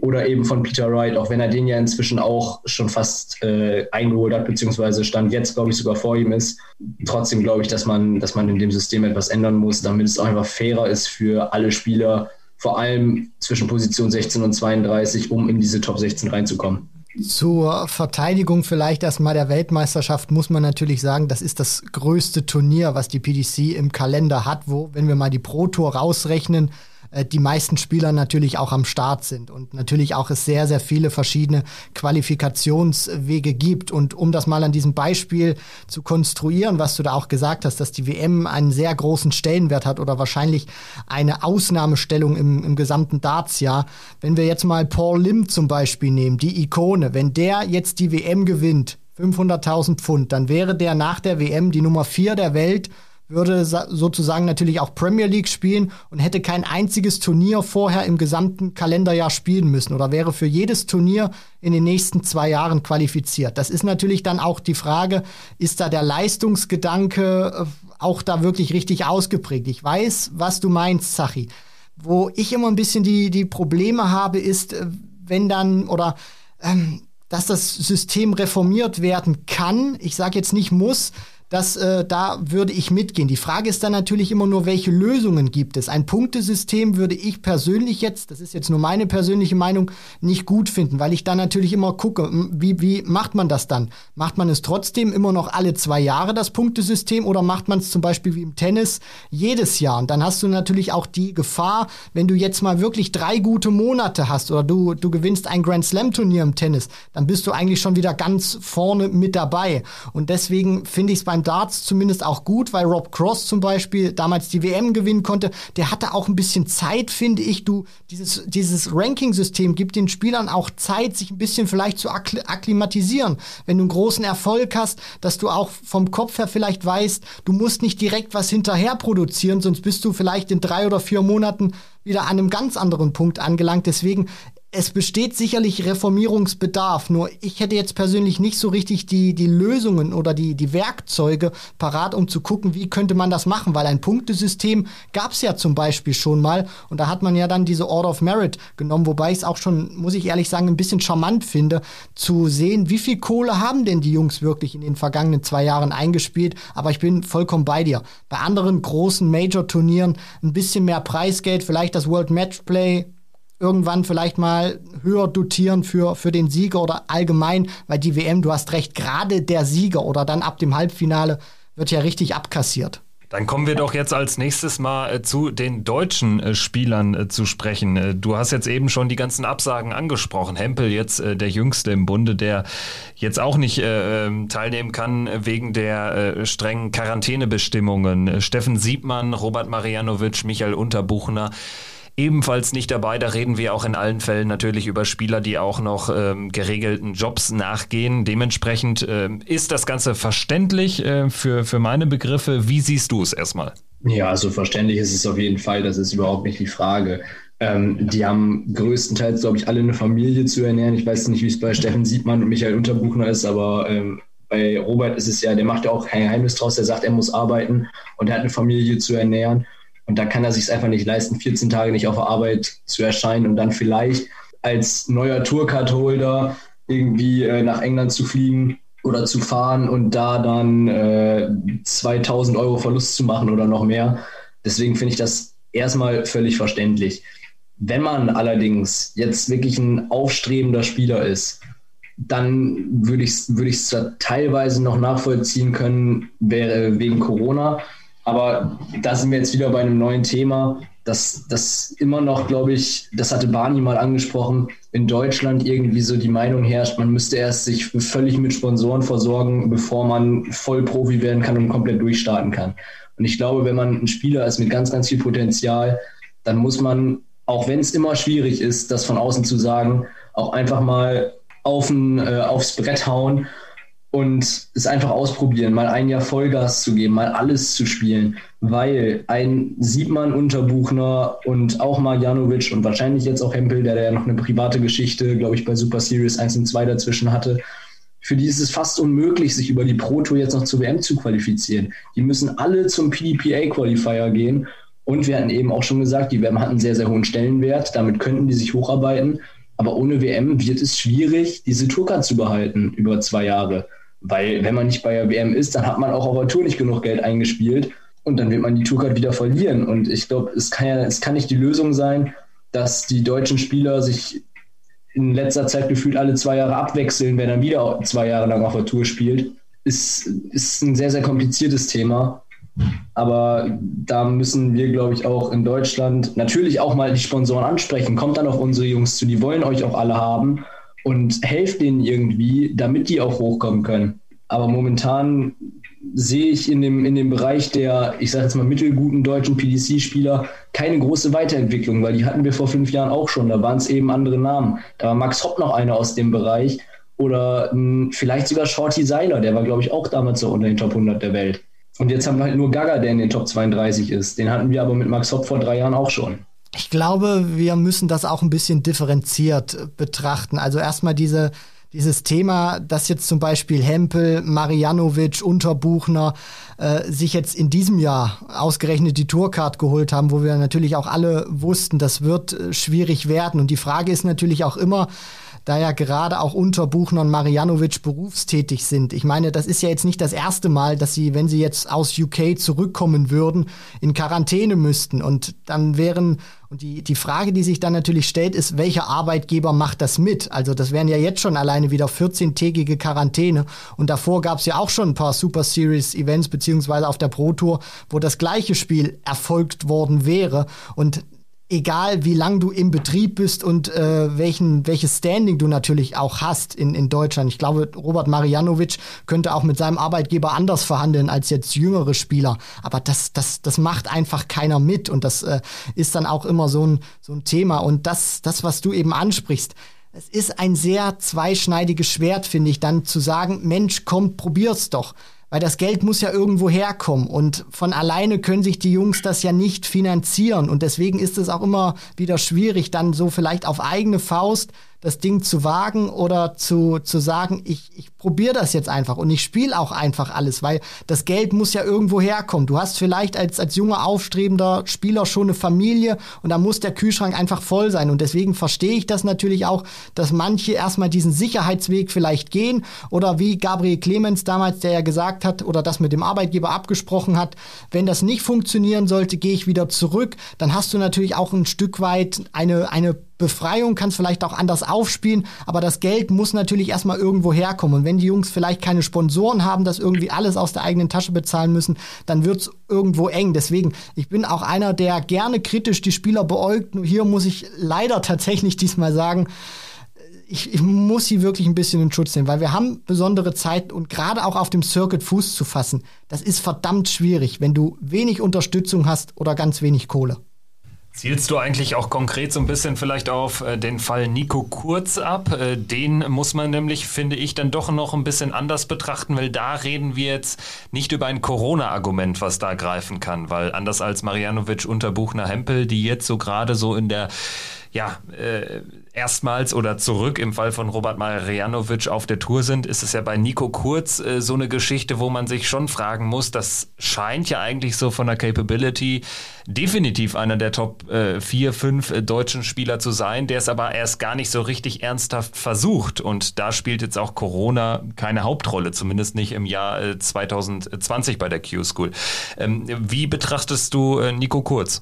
oder eben von Peter Wright, auch wenn er den ja inzwischen auch schon fast äh, eingeholt hat, beziehungsweise stand jetzt, glaube ich, sogar vor ihm ist. Trotzdem glaube ich, dass man, dass man in dem System etwas ändern muss, damit es auch einfach fairer ist für alle Spieler, vor allem zwischen Position 16 und 32, um in diese Top 16 reinzukommen. Zur Verteidigung vielleicht erstmal der Weltmeisterschaft muss man natürlich sagen, das ist das größte Turnier, was die PDC im Kalender hat, wo, wenn wir mal die Pro Tour rausrechnen, äh, die meisten Spieler natürlich auch am Start sind und natürlich auch es sehr, sehr viele verschiedene Qualifikationswege gibt. Und um das mal an diesem Beispiel zu konstruieren, was du da auch gesagt hast, dass die WM einen sehr großen Stellenwert hat oder wahrscheinlich eine Ausnahmestellung im, im gesamten Dartsjahr. Wenn wir jetzt mal Paul Lim zum Beispiel nehmen, die Ikone, wenn der jetzt die WM gewinnt, 500.000 Pfund, dann wäre der nach der WM die Nummer vier der Welt würde sozusagen natürlich auch Premier League spielen und hätte kein einziges Turnier vorher im gesamten Kalenderjahr spielen müssen oder wäre für jedes Turnier in den nächsten zwei Jahren qualifiziert. Das ist natürlich dann auch die Frage, ist da der Leistungsgedanke äh, auch da wirklich richtig ausgeprägt? Ich weiß, was du meinst, Sachi. Wo ich immer ein bisschen die, die Probleme habe, ist, äh, wenn dann oder ähm, dass das System reformiert werden kann, ich sage jetzt nicht muss, das, äh, da würde ich mitgehen. Die Frage ist dann natürlich immer nur, welche Lösungen gibt es? Ein Punktesystem würde ich persönlich jetzt, das ist jetzt nur meine persönliche Meinung, nicht gut finden, weil ich dann natürlich immer gucke, wie, wie macht man das dann? Macht man es trotzdem immer noch alle zwei Jahre, das Punktesystem, oder macht man es zum Beispiel wie im Tennis jedes Jahr? Und dann hast du natürlich auch die Gefahr, wenn du jetzt mal wirklich drei gute Monate hast oder du, du gewinnst ein Grand Slam Turnier im Tennis, dann bist du eigentlich schon wieder ganz vorne mit dabei. Und deswegen finde ich es beim Darts zumindest auch gut, weil Rob Cross zum Beispiel damals die WM gewinnen konnte. Der hatte auch ein bisschen Zeit, finde ich. Du, dieses, dieses Ranking-System gibt den Spielern auch Zeit, sich ein bisschen vielleicht zu akklimatisieren. Wenn du einen großen Erfolg hast, dass du auch vom Kopf her vielleicht weißt, du musst nicht direkt was hinterher produzieren, sonst bist du vielleicht in drei oder vier Monaten wieder an einem ganz anderen Punkt angelangt. Deswegen es besteht sicherlich Reformierungsbedarf, nur ich hätte jetzt persönlich nicht so richtig die, die Lösungen oder die, die Werkzeuge parat, um zu gucken, wie könnte man das machen, weil ein Punktesystem gab es ja zum Beispiel schon mal und da hat man ja dann diese Order of Merit genommen, wobei ich es auch schon, muss ich ehrlich sagen, ein bisschen charmant finde, zu sehen, wie viel Kohle haben denn die Jungs wirklich in den vergangenen zwei Jahren eingespielt, aber ich bin vollkommen bei dir. Bei anderen großen Major-Turnieren ein bisschen mehr Preisgeld, vielleicht das World Matchplay irgendwann vielleicht mal höher dotieren für, für den Sieger oder allgemein, weil die WM, du hast recht, gerade der Sieger oder dann ab dem Halbfinale wird ja richtig abkassiert. Dann kommen wir doch jetzt als nächstes mal äh, zu den deutschen äh, Spielern äh, zu sprechen. Du hast jetzt eben schon die ganzen Absagen angesprochen. Hempel jetzt der Jüngste im Bunde, der jetzt auch nicht äh, ähm, teilnehmen kann wegen der strengen Quarantänebestimmungen. Steffen Siebmann, Robert Marianovic, Michael Unterbuchner ebenfalls nicht dabei. Da reden wir auch in allen Fällen natürlich über Spieler, die auch noch ähm, geregelten Jobs nachgehen. Dementsprechend ähm, ist das Ganze verständlich äh, für, für meine Begriffe. Wie siehst du es erstmal? Ja, also verständlich ist es auf jeden Fall. Das ist überhaupt nicht die Frage. Ähm, die haben größtenteils, glaube ich, alle eine Familie zu ernähren. Ich weiß nicht, wie es bei Steffen Siebmann und Michael Unterbuchner ist, aber ähm, bei Robert ist es ja, der macht ja auch kein Geheimnis draus. Der sagt, er muss arbeiten und er hat eine Familie zu ernähren. Und da kann er sich einfach nicht leisten, 14 Tage nicht auf Arbeit zu erscheinen und dann vielleicht als neuer Tourcard-Holder irgendwie äh, nach England zu fliegen oder zu fahren und da dann äh, 2000 Euro Verlust zu machen oder noch mehr. Deswegen finde ich das erstmal völlig verständlich. Wenn man allerdings jetzt wirklich ein aufstrebender Spieler ist, dann würde ich es würd teilweise noch nachvollziehen können, wäre wegen Corona. Aber da sind wir jetzt wieder bei einem neuen Thema, dass das immer noch, glaube ich, das hatte Barney mal angesprochen, in Deutschland irgendwie so die Meinung herrscht, man müsste erst sich völlig mit Sponsoren versorgen, bevor man voll Profi werden kann und komplett durchstarten kann. Und ich glaube, wenn man ein Spieler ist mit ganz, ganz viel Potenzial, dann muss man, auch wenn es immer schwierig ist, das von außen zu sagen, auch einfach mal auf ein, äh, aufs Brett hauen und es einfach ausprobieren, mal ein Jahr Vollgas zu geben, mal alles zu spielen, weil ein Siebmann Unterbuchner und auch Marjanovic und wahrscheinlich jetzt auch Hempel, der, der ja noch eine private Geschichte, glaube ich, bei Super Series 1 und 2 dazwischen hatte, für die ist es fast unmöglich, sich über die Pro Tour jetzt noch zur WM zu qualifizieren. Die müssen alle zum PDPA-Qualifier gehen. Und wir hatten eben auch schon gesagt, die WM hat einen sehr, sehr hohen Stellenwert. Damit könnten die sich hocharbeiten. Aber ohne WM wird es schwierig, diese Tourcard zu behalten über zwei Jahre. Weil wenn man nicht bei der WM ist, dann hat man auch auf der Tour nicht genug Geld eingespielt und dann wird man die Tourcard wieder verlieren. Und ich glaube, es kann ja, es kann nicht die Lösung sein, dass die deutschen Spieler sich in letzter Zeit gefühlt alle zwei Jahre abwechseln, wer dann wieder zwei Jahre lang auf der Tour spielt. Ist, ist ein sehr, sehr kompliziertes Thema. Aber da müssen wir, glaube ich, auch in Deutschland natürlich auch mal die Sponsoren ansprechen. Kommt dann auf unsere Jungs zu, die wollen euch auch alle haben und helft denen irgendwie, damit die auch hochkommen können. Aber momentan sehe ich in dem, in dem Bereich der, ich sage jetzt mal, mittelguten deutschen PDC-Spieler keine große Weiterentwicklung, weil die hatten wir vor fünf Jahren auch schon. Da waren es eben andere Namen. Da war Max Hopp noch einer aus dem Bereich oder mh, hm, vielleicht sogar Shorty Seiler, der war, glaube ich, auch damals so unter den Top 100 der Welt. Und jetzt haben wir halt nur Gaga, der in den Top 32 ist. Den hatten wir aber mit Max Hopp vor drei Jahren auch schon. Ich glaube, wir müssen das auch ein bisschen differenziert betrachten. Also erstmal diese, dieses Thema, dass jetzt zum Beispiel Hempel, Marianovic, Unterbuchner äh, sich jetzt in diesem Jahr ausgerechnet die Tourcard geholt haben, wo wir natürlich auch alle wussten, das wird äh, schwierig werden. Und die Frage ist natürlich auch immer, da ja gerade auch unter Buchner und Marianovic berufstätig sind. Ich meine, das ist ja jetzt nicht das erste Mal, dass sie, wenn sie jetzt aus UK zurückkommen würden, in Quarantäne müssten. Und dann wären, und die, die Frage, die sich dann natürlich stellt, ist, welcher Arbeitgeber macht das mit? Also das wären ja jetzt schon alleine wieder 14-tägige Quarantäne. Und davor gab es ja auch schon ein paar Super Series Events, beziehungsweise auf der Pro Tour, wo das gleiche Spiel erfolgt worden wäre. Und egal wie lang du im Betrieb bist und äh, welchen, welches Standing du natürlich auch hast in, in Deutschland. Ich glaube, Robert Marianovic könnte auch mit seinem Arbeitgeber anders verhandeln als jetzt jüngere Spieler. Aber das, das, das macht einfach keiner mit und das äh, ist dann auch immer so ein, so ein Thema. Und das, das, was du eben ansprichst, es ist ein sehr zweischneidiges Schwert, finde ich, dann zu sagen, Mensch, komm, probier's doch. Weil das Geld muss ja irgendwo herkommen und von alleine können sich die Jungs das ja nicht finanzieren. Und deswegen ist es auch immer wieder schwierig, dann so vielleicht auf eigene Faust das Ding zu wagen oder zu, zu sagen, ich, ich probiere das jetzt einfach und ich spiele auch einfach alles, weil das Geld muss ja irgendwo herkommen. Du hast vielleicht als, als junger, aufstrebender Spieler schon eine Familie und da muss der Kühlschrank einfach voll sein. Und deswegen verstehe ich das natürlich auch, dass manche erstmal diesen Sicherheitsweg vielleicht gehen oder wie Gabriel Clemens damals, der ja gesagt hat oder das mit dem Arbeitgeber abgesprochen hat, wenn das nicht funktionieren sollte, gehe ich wieder zurück. Dann hast du natürlich auch ein Stück weit eine, eine Befreiung, kannst vielleicht auch anders aufspielen, aber das Geld muss natürlich erstmal irgendwo herkommen. Und wenn die Jungs vielleicht keine Sponsoren haben, das irgendwie alles aus der eigenen Tasche bezahlen müssen, dann wird's irgendwo eng. Deswegen, ich bin auch einer, der gerne kritisch die Spieler beäugt. Nur hier muss ich leider tatsächlich diesmal sagen, ich, ich muss sie wirklich ein bisschen in Schutz nehmen, weil wir haben besondere Zeiten und gerade auch auf dem Circuit Fuß zu fassen, das ist verdammt schwierig, wenn du wenig Unterstützung hast oder ganz wenig Kohle. Zielst du eigentlich auch konkret so ein bisschen vielleicht auf äh, den Fall Nico Kurz ab? Äh, den muss man nämlich, finde ich, dann doch noch ein bisschen anders betrachten, weil da reden wir jetzt nicht über ein Corona-Argument, was da greifen kann, weil anders als Marianovic unter Buchner Hempel, die jetzt so gerade so in der ja, äh, erstmals oder zurück im Fall von Robert Marianovic auf der Tour sind, ist es ja bei Nico Kurz äh, so eine Geschichte, wo man sich schon fragen muss, das scheint ja eigentlich so von der Capability definitiv einer der Top äh, 4, 5 äh, deutschen Spieler zu sein, der es aber erst gar nicht so richtig ernsthaft versucht. Und da spielt jetzt auch Corona keine Hauptrolle, zumindest nicht im Jahr äh, 2020 bei der Q-School. Ähm, wie betrachtest du äh, Nico Kurz?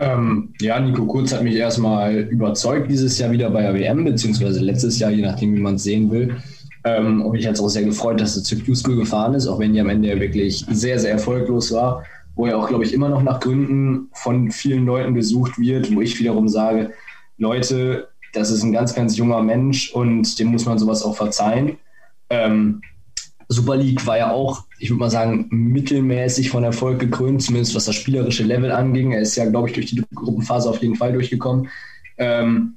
Ähm, ja, Nico Kurz hat mich erstmal überzeugt dieses Jahr wieder bei der WM, beziehungsweise letztes Jahr, je nachdem, wie man es sehen will. Ähm, und mich hat es auch sehr gefreut, dass er zur Q-School gefahren ist, auch wenn die am Ende wirklich sehr, sehr erfolglos war, wo er auch, glaube ich, immer noch nach Gründen von vielen Leuten gesucht wird, wo ich wiederum sage, Leute, das ist ein ganz, ganz junger Mensch und dem muss man sowas auch verzeihen. Ähm, Super League war ja auch, ich würde mal sagen, mittelmäßig von Erfolg gekrönt, zumindest was das spielerische Level anging. Er ist ja, glaube ich, durch die Gruppenphase auf jeden Fall durchgekommen. Ähm,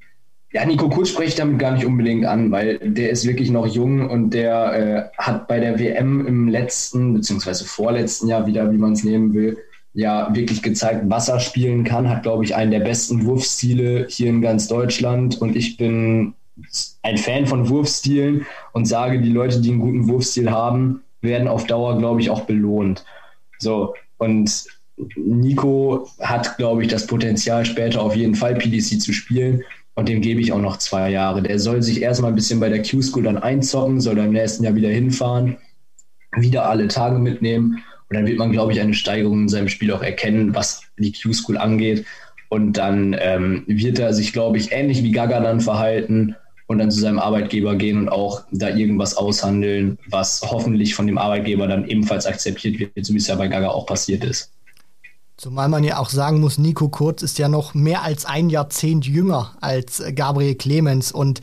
ja, Nico Kurz spreche ich damit gar nicht unbedingt an, weil der ist wirklich noch jung und der äh, hat bei der WM im letzten, beziehungsweise vorletzten Jahr wieder, wie man es nehmen will, ja wirklich gezeigt, was er spielen kann, hat, glaube ich, einen der besten Wurfstile hier in ganz Deutschland und ich bin ein Fan von Wurfstilen und sage, die Leute, die einen guten Wurfstil haben, werden auf Dauer, glaube ich, auch belohnt. So, und Nico hat, glaube ich, das Potenzial, später auf jeden Fall PDC zu spielen. Und dem gebe ich auch noch zwei Jahre. Der soll sich erstmal ein bisschen bei der Q-School dann einzocken, soll dann im nächsten Jahr wieder hinfahren, wieder alle Tage mitnehmen. Und dann wird man, glaube ich, eine Steigerung in seinem Spiel auch erkennen, was die Q-School angeht. Und dann ähm, wird er sich, glaube ich, ähnlich wie Gaga dann verhalten und dann zu seinem Arbeitgeber gehen und auch da irgendwas aushandeln, was hoffentlich von dem Arbeitgeber dann ebenfalls akzeptiert wird, so wie es ja bei Gaga auch passiert ist. Zumal man ja auch sagen muss, Nico Kurz ist ja noch mehr als ein Jahrzehnt jünger als Gabriel Clemens. Und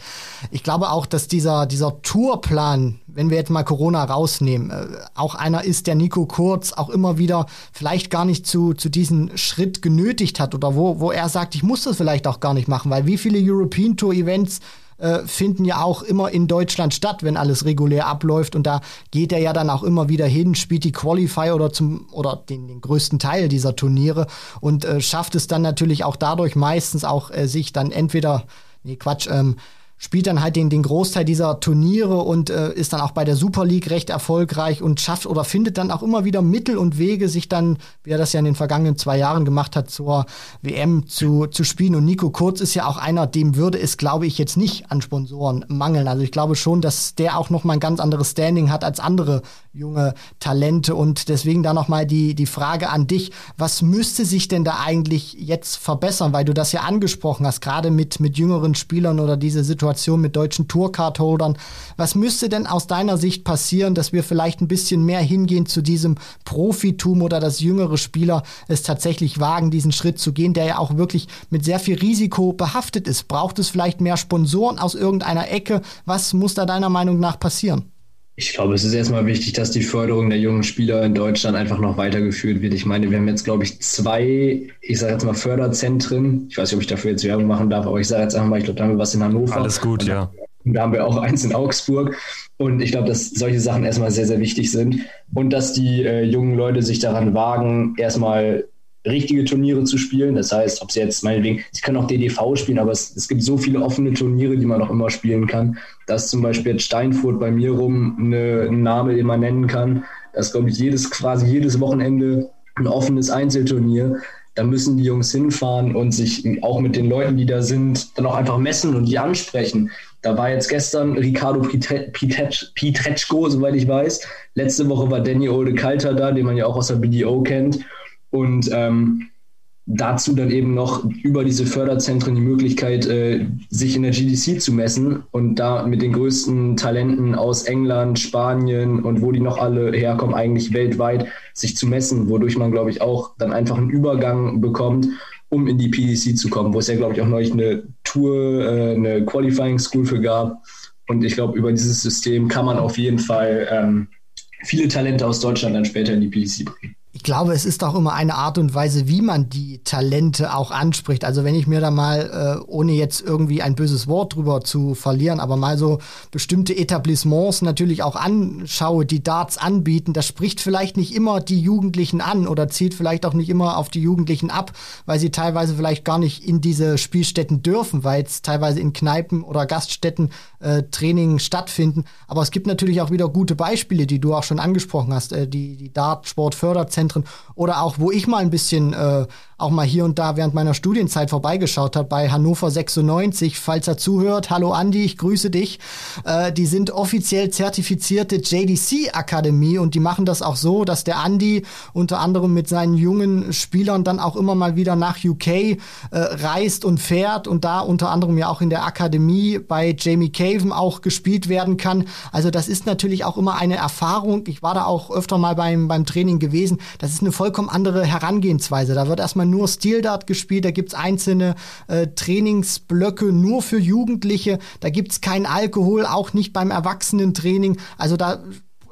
ich glaube auch, dass dieser, dieser Tourplan, wenn wir jetzt mal Corona rausnehmen, äh, auch einer ist, der Nico Kurz auch immer wieder vielleicht gar nicht zu, zu diesem Schritt genötigt hat oder wo, wo er sagt, ich muss das vielleicht auch gar nicht machen, weil wie viele European Tour Events äh, finden ja auch immer in Deutschland statt, wenn alles regulär abläuft. Und da geht er ja dann auch immer wieder hin, spielt die Qualify oder zum oder den, den größten Teil dieser Turniere und äh, schafft es dann natürlich auch dadurch meistens auch äh, sich dann entweder, nee Quatsch, ähm, spielt dann halt den, den Großteil dieser Turniere und äh, ist dann auch bei der Super League recht erfolgreich und schafft oder findet dann auch immer wieder Mittel und Wege, sich dann, wie er das ja in den vergangenen zwei Jahren gemacht hat, zur WM zu, zu spielen. Und Nico Kurz ist ja auch einer, dem würde es, glaube ich, jetzt nicht an Sponsoren mangeln. Also ich glaube schon, dass der auch noch mal ein ganz anderes Standing hat als andere junge Talente. Und deswegen da noch mal die, die Frage an dich, was müsste sich denn da eigentlich jetzt verbessern? Weil du das ja angesprochen hast, gerade mit, mit jüngeren Spielern oder diese Situation Situation mit deutschen Tourcard-Holdern. Was müsste denn aus deiner Sicht passieren, dass wir vielleicht ein bisschen mehr hingehen zu diesem Profitum oder dass jüngere Spieler es tatsächlich wagen, diesen Schritt zu gehen, der ja auch wirklich mit sehr viel Risiko behaftet ist? Braucht es vielleicht mehr Sponsoren aus irgendeiner Ecke? Was muss da deiner Meinung nach passieren? Ich glaube, es ist erstmal wichtig, dass die Förderung der jungen Spieler in Deutschland einfach noch weitergeführt wird. Ich meine, wir haben jetzt, glaube ich, zwei, ich sage jetzt mal Förderzentren. Ich weiß nicht, ob ich dafür jetzt Werbung machen darf, aber ich sage jetzt einfach mal, ich glaube, da haben wir was in Hannover. Alles gut, und ja. Und da haben wir auch eins in Augsburg. Und ich glaube, dass solche Sachen erstmal sehr, sehr wichtig sind. Und dass die äh, jungen Leute sich daran wagen, erstmal richtige Turniere zu spielen. Das heißt, ob sie jetzt meinetwegen, sie können auch DDV spielen, aber es, es gibt so viele offene Turniere, die man auch immer spielen kann. dass zum Beispiel jetzt Steinfurt bei mir rum eine, ein Name, den man nennen kann. Das glaube ich, jedes, quasi jedes Wochenende ein offenes Einzelturnier. Da müssen die Jungs hinfahren und sich auch mit den Leuten, die da sind, dann auch einfach messen und die ansprechen. Da war jetzt gestern Ricardo Pietreczko, soweit ich weiß. Letzte Woche war Danny Ode Kalter da, den man ja auch aus der BDO kennt. Und ähm, dazu dann eben noch über diese Förderzentren die Möglichkeit, äh, sich in der GDC zu messen und da mit den größten Talenten aus England, Spanien und wo die noch alle herkommen, eigentlich weltweit sich zu messen, wodurch man, glaube ich, auch dann einfach einen Übergang bekommt, um in die PDC zu kommen, wo es ja, glaube ich, auch neulich eine Tour, äh, eine Qualifying School für gab. Und ich glaube, über dieses System kann man auf jeden Fall ähm, viele Talente aus Deutschland dann später in die PDC bringen ich glaube, es ist auch immer eine Art und Weise, wie man die Talente auch anspricht. Also wenn ich mir da mal, äh, ohne jetzt irgendwie ein böses Wort drüber zu verlieren, aber mal so bestimmte Etablissements natürlich auch anschaue, die Darts anbieten, das spricht vielleicht nicht immer die Jugendlichen an oder zielt vielleicht auch nicht immer auf die Jugendlichen ab, weil sie teilweise vielleicht gar nicht in diese Spielstätten dürfen, weil es teilweise in Kneipen oder Gaststätten äh, Training stattfinden. Aber es gibt natürlich auch wieder gute Beispiele, die du auch schon angesprochen hast, äh, die, die Dart-Sport-Förderzentren Zentren oder auch, wo ich mal ein bisschen äh, auch mal hier und da während meiner Studienzeit vorbeigeschaut habe, bei Hannover 96. Falls er zuhört, hallo Andi, ich grüße dich. Äh, die sind offiziell zertifizierte JDC-Akademie und die machen das auch so, dass der Andi unter anderem mit seinen jungen Spielern dann auch immer mal wieder nach UK äh, reist und fährt und da unter anderem ja auch in der Akademie bei Jamie Caven auch gespielt werden kann. Also das ist natürlich auch immer eine Erfahrung. Ich war da auch öfter mal beim, beim Training gewesen. Das ist eine vollkommen andere Herangehensweise. Da wird erstmal nur Steel Dart gespielt, da gibt's einzelne äh, Trainingsblöcke nur für Jugendliche, da gibt's kein Alkohol, auch nicht beim Erwachsenentraining. Also da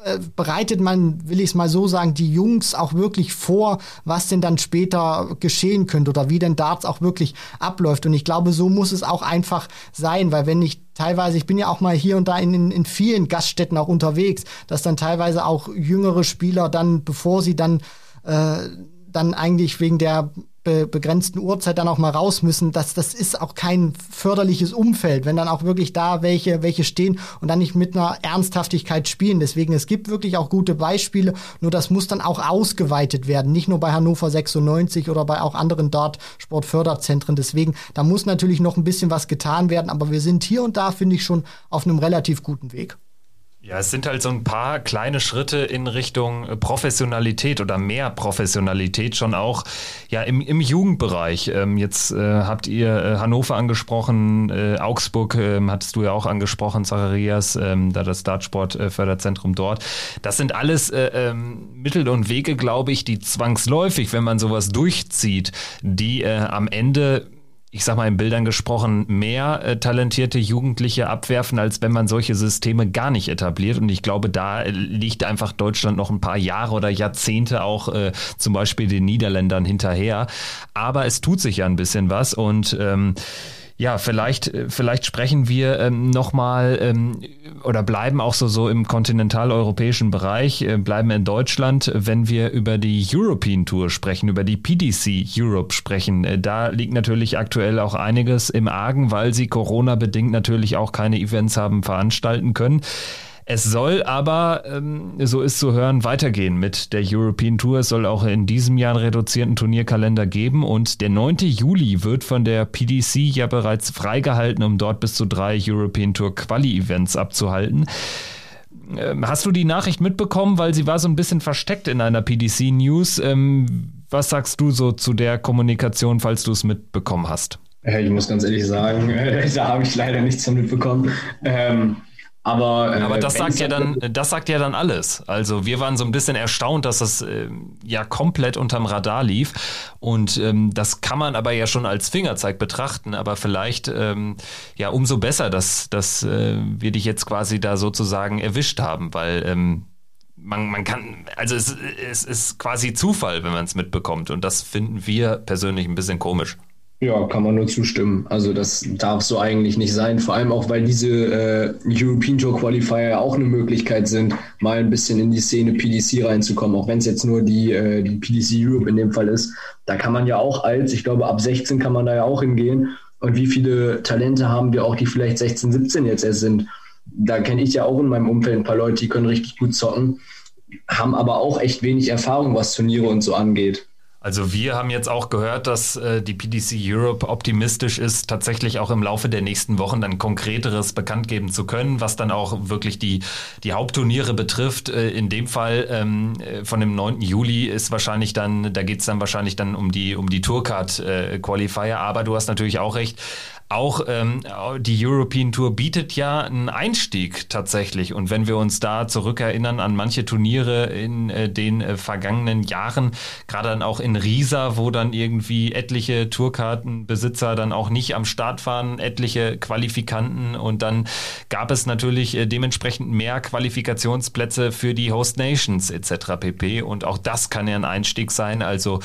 äh, bereitet man, will ich es mal so sagen, die Jungs auch wirklich vor, was denn dann später geschehen könnte oder wie denn Darts auch wirklich abläuft. Und ich glaube, so muss es auch einfach sein, weil wenn ich teilweise, ich bin ja auch mal hier und da in, in, vielen Gaststätten auch unterwegs, dass dann teilweise auch jüngere Spieler dann, bevor sie dann äh, dann eigentlich wegen der be begrenzten Uhrzeit dann auch mal raus müssen, das, das ist auch kein förderliches Umfeld, wenn dann auch wirklich da welche, welche stehen und dann nicht mit einer Ernsthaftigkeit spielen. Deswegen, es gibt wirklich auch gute Beispiele, nur das muss dann auch ausgeweitet werden, nicht nur bei Hannover 96 oder bei auch anderen Dart-Sportförderzentren. Deswegen, da muss natürlich noch ein bisschen was getan werden, aber wir sind hier und da, finde ich, schon auf einem relativ guten Weg. Ja, es sind halt so ein paar kleine Schritte in Richtung äh, Professionalität oder mehr Professionalität schon auch ja im, im Jugendbereich. Ähm, jetzt äh, habt ihr äh, Hannover angesprochen, äh, Augsburg ähm, hattest du ja auch angesprochen, Zacharias, ähm, da das Dartsport-Förderzentrum dort. Das sind alles äh, ähm, Mittel und Wege, glaube ich, die zwangsläufig, wenn man sowas durchzieht, die äh, am Ende ich sag mal in Bildern gesprochen, mehr äh, talentierte Jugendliche abwerfen, als wenn man solche Systeme gar nicht etabliert. Und ich glaube, da liegt einfach Deutschland noch ein paar Jahre oder Jahrzehnte auch äh, zum Beispiel den Niederländern hinterher. Aber es tut sich ja ein bisschen was und ähm, Ja, vielleicht, äh, vielleicht sprechen wir ähm, nochmal ähm, oder bleiben auch so, so im kontinentaleuropäischen Bereich, äh, bleiben in Deutschland, wenn wir über die European Tour sprechen, über die PDC Europe sprechen. Äh, da liegt natürlich aktuell auch einiges im Argen, weil sie Corona-bedingt natürlich auch keine Events haben veranstalten können. Es soll aber, ähm, so ist zu hören, weitergehen mit der European Tour. Es soll auch in diesem Jahr einen reduzierten Turnierkalender geben und der 9. Juli wird von der PDC ja bereits freigehalten, um dort bis zu drei European Tour Quali-Events abzuhalten. Ähm, hast du die Nachricht mitbekommen, weil sie war so ein bisschen versteckt in einer PDC News? Ähm, was sagst du so zu der Kommunikation, falls du es mitbekommen hast? Ich muss ganz ehrlich sagen, da habe ich leider nichts von mitbekommen. Ähm, aber, äh, Aber das sagt ja dann, das sagt ja dann alles. Also wir waren so ein bisschen erstaunt, dass das äh, ja komplett unterm Radar lief. Und ähm, das kann man aber ja schon als Fingerzeig betrachten. Aber vielleicht ähm, ja umso besser, dass, dass äh, wir dich jetzt quasi da sozusagen erwischt haben, weil ähm, man, man kann, also es, es ist quasi Zufall, wenn man es mitbekommt. Und das finden wir persönlich ein bisschen komisch. Ja, kann man nur zustimmen. Also das darf so eigentlich nicht sein. Vor allem auch, weil diese äh, European Tour Qualifier ja auch eine Möglichkeit sind, mal ein bisschen in die Szene PDC reinzukommen, auch wenn es jetzt nur die, äh, die PDC Europe in dem Fall ist. Da kann man ja auch als, ich glaube ab 16 kann man da ja auch hingehen. Und wie viele Talente haben wir auch, die vielleicht 16, 17 jetzt erst sind? Da kenne ich ja auch in meinem Umfeld ein paar Leute, die können richtig gut zocken, haben aber auch echt wenig Erfahrung, was Turniere und so angeht. Also wir haben jetzt auch gehört, dass äh, die PDC Europe optimistisch ist, tatsächlich auch im Laufe der nächsten Wochen dann konkreteres bekannt geben zu können, was dann auch wirklich die, die Hauptturniere betrifft. Äh, in dem Fall ähm, äh, von dem 9. Juli ist wahrscheinlich dann, da geht es dann wahrscheinlich dann um die, um die Tourcard äh, aber du hast natürlich auch recht, auch ähm, die European Tour bietet ja einen Einstieg tatsächlich. Und wenn wir uns da zurückerinnern an manche Turniere in äh, den äh, vergangenen Jahren, gerade dann auch in Riesa, wo dann irgendwie etliche Tourkartenbesitzer dann auch nicht am Start waren, etliche Qualifikanten und dann gab es natürlich äh, dementsprechend mehr Qualifikationsplätze für die Host Nations etc. pp. Und auch das kann ja ein Einstieg sein. Also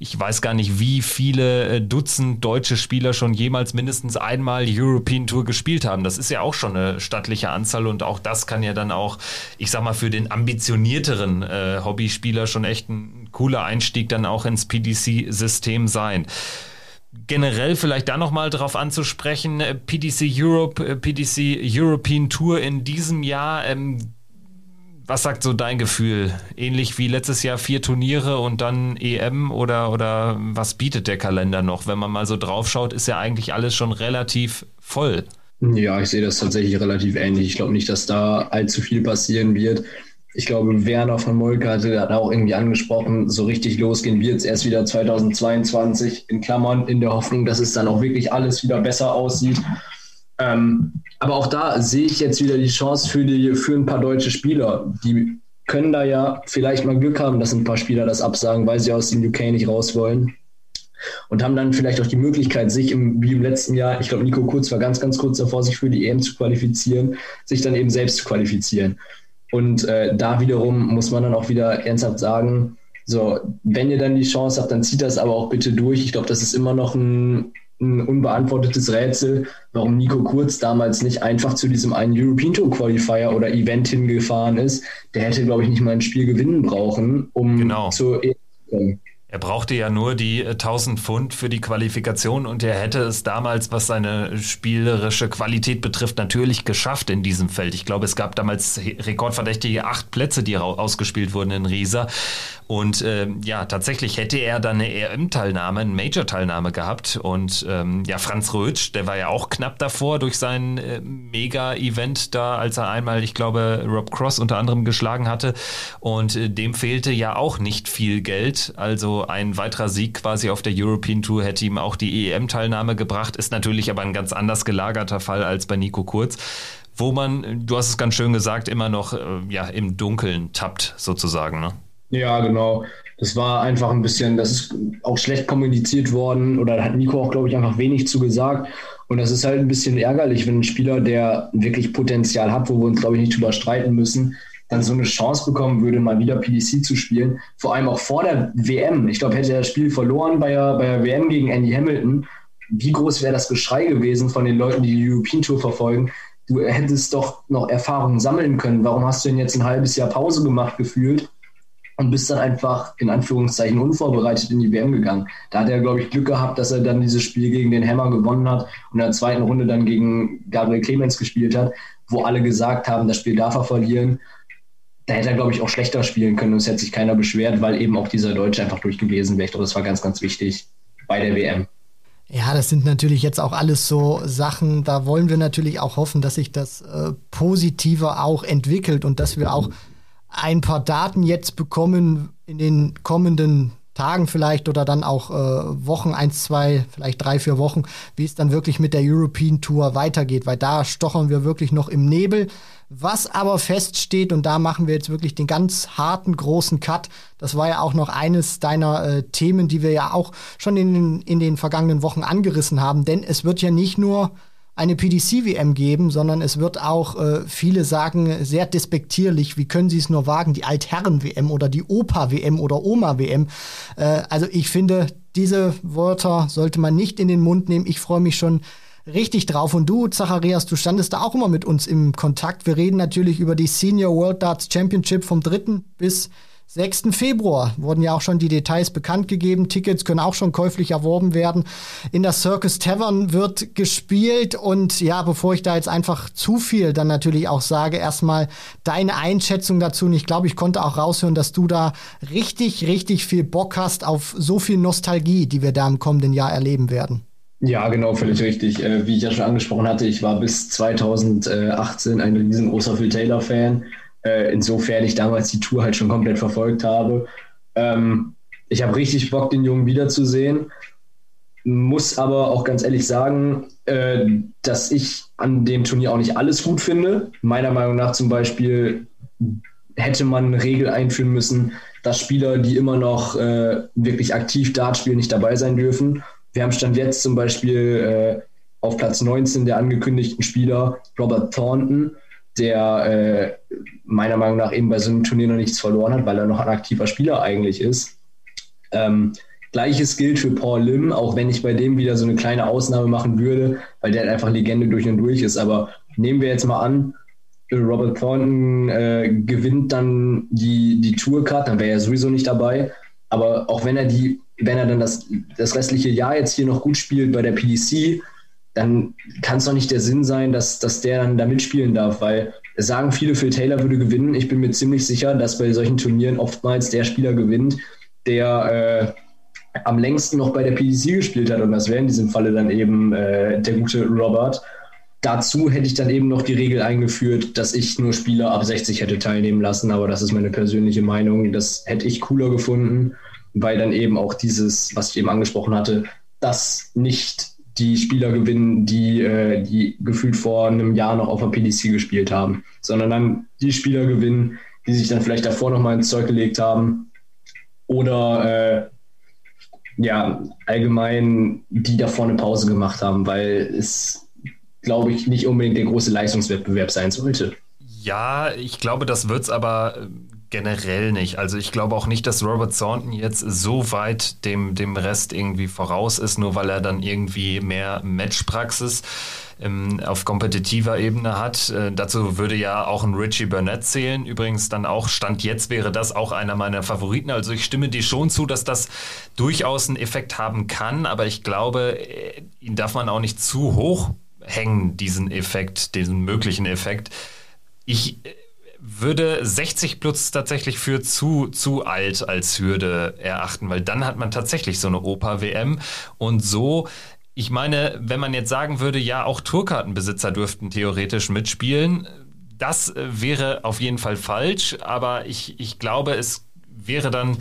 ich weiß gar nicht, wie viele äh, Dutzend deutsche Spieler schon jemals mindestens mindestens einmal European Tour gespielt haben. Das ist ja auch schon eine stattliche Anzahl und auch das kann ja dann auch, ich sag mal, für den ambitionierteren äh, Hobbyspieler schon echt ein cooler Einstieg dann auch ins PDC-System sein generell vielleicht da nochmal drauf anzusprechen, äh, PDC Europe, äh, PDC European Tour in diesem Jahr, ähm, was sagt so dein Gefühl? Ähnlich wie letztes Jahr vier Turniere und dann EM oder, oder was bietet der Kalender noch? Wenn man mal so draufschaut, ist ja eigentlich alles schon relativ voll. Ja, ich sehe das tatsächlich relativ ähnlich. Ich glaube nicht, dass da allzu viel passieren wird. Ich glaube, Werner von Molke hatte da auch irgendwie angesprochen, so richtig losgehen wird es erst wieder 2022 in Klammern, in der Hoffnung, dass es dann auch wirklich alles wieder besser aussieht. Ähm, aber auch da sehe ich jetzt wieder die Chance für, die, für ein paar deutsche Spieler. Die können da ja vielleicht mal Glück haben, dass ein paar Spieler das absagen, weil sie aus dem UK nicht raus wollen. Und haben dann vielleicht auch die Möglichkeit, sich im, wie im letzten Jahr, ich glaube, Nico Kurz war ganz, ganz kurz davor, sich für die EM zu qualifizieren, sich dann eben selbst zu qualifizieren. Und äh, da wiederum muss man dann auch wieder ernsthaft sagen, so, wenn ihr dann die Chance habt, dann zieht das aber auch bitte durch. Ich glaube, das ist immer noch ein ein unbeantwortetes Rätsel, warum Nico Kurz damals nicht einfach zu diesem einen European Tour Qualifier oder Event hingefahren ist. Der hätte, glaube ich, nicht mal ein Spiel gewinnen brauchen, um genau. zur EM zu kommen. Er brauchte ja nur die 1000 äh, Pfund für die Qualifikation und er hätte es damals, was seine spielerische Qualität betrifft, natürlich geschafft in diesem Feld. Ich glaube, es gab damals rekordverdächtige acht Plätze, die ausgespielt wurden in Riesa. Und ähm, ja, tatsächlich hätte er dann eine EM-Teilnahme, eine Major-Teilnahme gehabt. Und ähm, ja, Franz Rötsch, der war ja auch knapp davor durch sein äh, Mega-Event da, als er einmal, ich glaube, Rob Cross unter anderem geschlagen hatte. Und äh, dem fehlte ja auch nicht viel Geld. Also ein weiterer Sieg quasi auf der European Tour hätte ihm auch die EM-Teilnahme gebracht. Ist natürlich aber ein ganz anders gelagerter Fall als bei Nico Kurz wo man, du hast es ganz schön gesagt, immer noch äh, ja, im Dunkeln tappt, sozusagen. Ne? Ja, genau. Das war einfach ein bisschen, das ist auch schlecht kommuniziert worden oder hat Nico auch, glaube ich, einfach wenig zu gesagt. Und das ist halt ein bisschen ärgerlich, wenn ein Spieler, der wirklich Potenzial hat, wo wir uns, glaube ich, nicht drüber streiten müssen, dann so eine Chance bekommen würde, mal wieder PDC zu spielen. Vor allem auch vor der WM. Ich glaube, hätte er das Spiel verloren bei der, bei der WM gegen Andy Hamilton, wie groß wäre das Geschrei gewesen von den Leuten, die die European Tour verfolgen? Du hättest doch noch Erfahrungen sammeln können. Warum hast du denn jetzt ein halbes Jahr Pause gemacht gefühlt und bist dann einfach in Anführungszeichen unvorbereitet in die WM gegangen? Da hat er, glaube ich, Glück gehabt, dass er dann dieses Spiel gegen den Hammer gewonnen hat und in der zweiten Runde dann gegen Gabriel Clemens gespielt hat, wo alle gesagt haben, das Spiel darf er verlieren da hätte er, glaube ich, auch schlechter spielen können und es hätte sich keiner beschwert, weil eben auch dieser Deutsche einfach durch gewesen wäre. Ich glaube, das war ganz, ganz wichtig bei der WM. Ja, das sind natürlich jetzt auch alles so Sachen, da wollen wir natürlich auch hoffen, dass sich das äh, positiver auch entwickelt und dass wir auch ein paar Daten jetzt bekommen in den kommenden Tagen vielleicht oder dann auch äh, Wochen, eins, zwei, vielleicht drei, vier Wochen, wie es dann wirklich mit der European Tour weitergeht, weil da stochern wir wirklich noch im Nebel. Was aber feststeht, und da machen wir jetzt wirklich den ganz harten, großen Cut, das war ja auch noch eines deiner äh, Themen, die wir ja auch schon in den, in den vergangenen Wochen angerissen haben, denn es wird ja nicht nur eine PDC-WM geben, sondern es wird auch, äh, viele sagen, sehr despektierlich, wie können sie es nur wagen, die Altherren-WM oder die Opa-WM oder Oma-WM. Äh, also ich finde, diese Wörter sollte man nicht in den Mund nehmen. Ich freue mich schon richtig drauf. Und du, Zacharias, du standest da auch immer mit uns im Kontakt. Wir reden natürlich über die Senior World Darts Championship vom 3. bis 6. Februar. Wurden ja auch schon die Details bekannt gegeben. Tickets können auch schon käuflich erworben werden. In der Circus Tavern wird gespielt. Und ja, bevor ich da jetzt einfach zu viel dann natürlich auch sage, erstmal deine Einschätzung dazu. Und ich glaube, ich konnte auch raushören, dass du da richtig, richtig viel Bock hast auf so viel Nostalgie, die wir da im kommenden Jahr erleben werden. Ja, genau, völlig richtig. Äh, wie ich ja schon angesprochen hatte, ich war bis 2018 ein riesengroßer Phil Taylor-Fan. Äh, insofern ich damals die Tour halt schon komplett verfolgt habe. Ähm, ich habe richtig Bock, den Jungen wiederzusehen. Muss aber auch ganz ehrlich sagen, äh, dass ich an dem Turnier auch nicht alles gut finde. Meiner Meinung nach zum Beispiel hätte man eine Regel einführen müssen, dass Spieler, die immer noch äh, wirklich aktiv Dart spielen, nicht dabei sein dürfen wir haben Stand jetzt zum Beispiel äh, auf Platz 19 der angekündigten Spieler Robert Thornton, der äh, meiner Meinung nach eben bei so einem Turnier noch nichts verloren hat, weil er noch ein aktiver Spieler eigentlich ist. Ähm, Gleiches gilt für Paul Lim, auch wenn ich bei dem wieder so eine kleine Ausnahme machen würde, weil der halt einfach Legende durch und durch ist. Aber nehmen wir jetzt mal an, Robert Thornton äh, gewinnt dann die, die Tourcard, dann wäre er sowieso nicht dabei. Aber auch wenn er die wenn er dann das, das restliche Jahr jetzt hier noch gut spielt bei der PDC, dann kann es doch nicht der Sinn sein, dass, dass der dann da mitspielen darf, weil es sagen viele, Phil Taylor würde gewinnen. Ich bin mir ziemlich sicher, dass bei solchen Turnieren oftmals der Spieler gewinnt, der äh, am längsten noch bei der PDC gespielt hat. Und das wäre in diesem Falle dann eben äh, der gute Robert. Dazu hätte ich dann eben noch die Regel eingeführt, dass ich nur Spieler ab 60 hätte teilnehmen lassen, aber das ist meine persönliche Meinung. Das hätte ich cooler gefunden weil dann eben auch dieses, was ich eben angesprochen hatte, dass nicht die Spieler gewinnen, die, äh, die gefühlt vor einem Jahr noch auf der PDC gespielt haben, sondern dann die Spieler gewinnen, die sich dann vielleicht davor noch mal ins Zeug gelegt haben oder äh, ja, allgemein die davor eine Pause gemacht haben, weil es, glaube ich, nicht unbedingt der große Leistungswettbewerb sein sollte. Ja, ich glaube, das wird es aber generell nicht. Also ich glaube auch nicht, dass Robert Thornton jetzt so weit dem, dem Rest irgendwie voraus ist, nur weil er dann irgendwie mehr Matchpraxis ähm, auf kompetitiver Ebene hat. Äh, dazu würde ja auch ein Richie Burnett zählen. Übrigens dann auch, Stand jetzt wäre das auch einer meiner Favoriten. Also ich stimme dir schon zu, dass das durchaus einen Effekt haben kann, aber ich glaube, äh, ihn darf man auch nicht zu hoch hängen, diesen Effekt, diesen möglichen Effekt. Ich äh, würde 60 plus tatsächlich für zu, zu alt als Hürde erachten, weil dann hat man tatsächlich so eine Opa-WM und so ich meine, wenn man jetzt sagen würde, ja, auch Tourkartenbesitzer dürften theoretisch mitspielen, das wäre auf jeden Fall falsch, aber ich, ich glaube, es wäre dann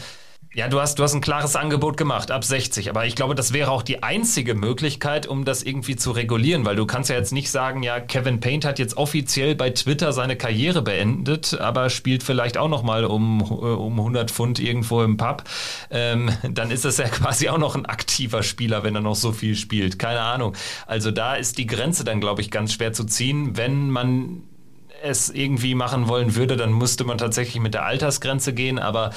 ja, du hast, du hast ein klares Angebot gemacht, ab 60. Aber ich glaube, das wäre auch die einzige Möglichkeit, um das irgendwie zu regulieren, weil du kannst ja jetzt nicht sagen, ja, Kevin Paint hat jetzt offiziell bei Twitter seine Karriere beendet, aber spielt vielleicht auch nochmal um, äh, um 100 Pfund irgendwo im Pub. Ähm, dann ist das ja quasi auch noch ein aktiver Spieler, wenn er noch so viel spielt. Keine Ahnung. Also da ist die Grenze dann, glaube ich, ganz schwer zu ziehen, wenn man es irgendwie machen wollen würde, dann müsste man tatsächlich mit der Altersgrenze gehen. Aber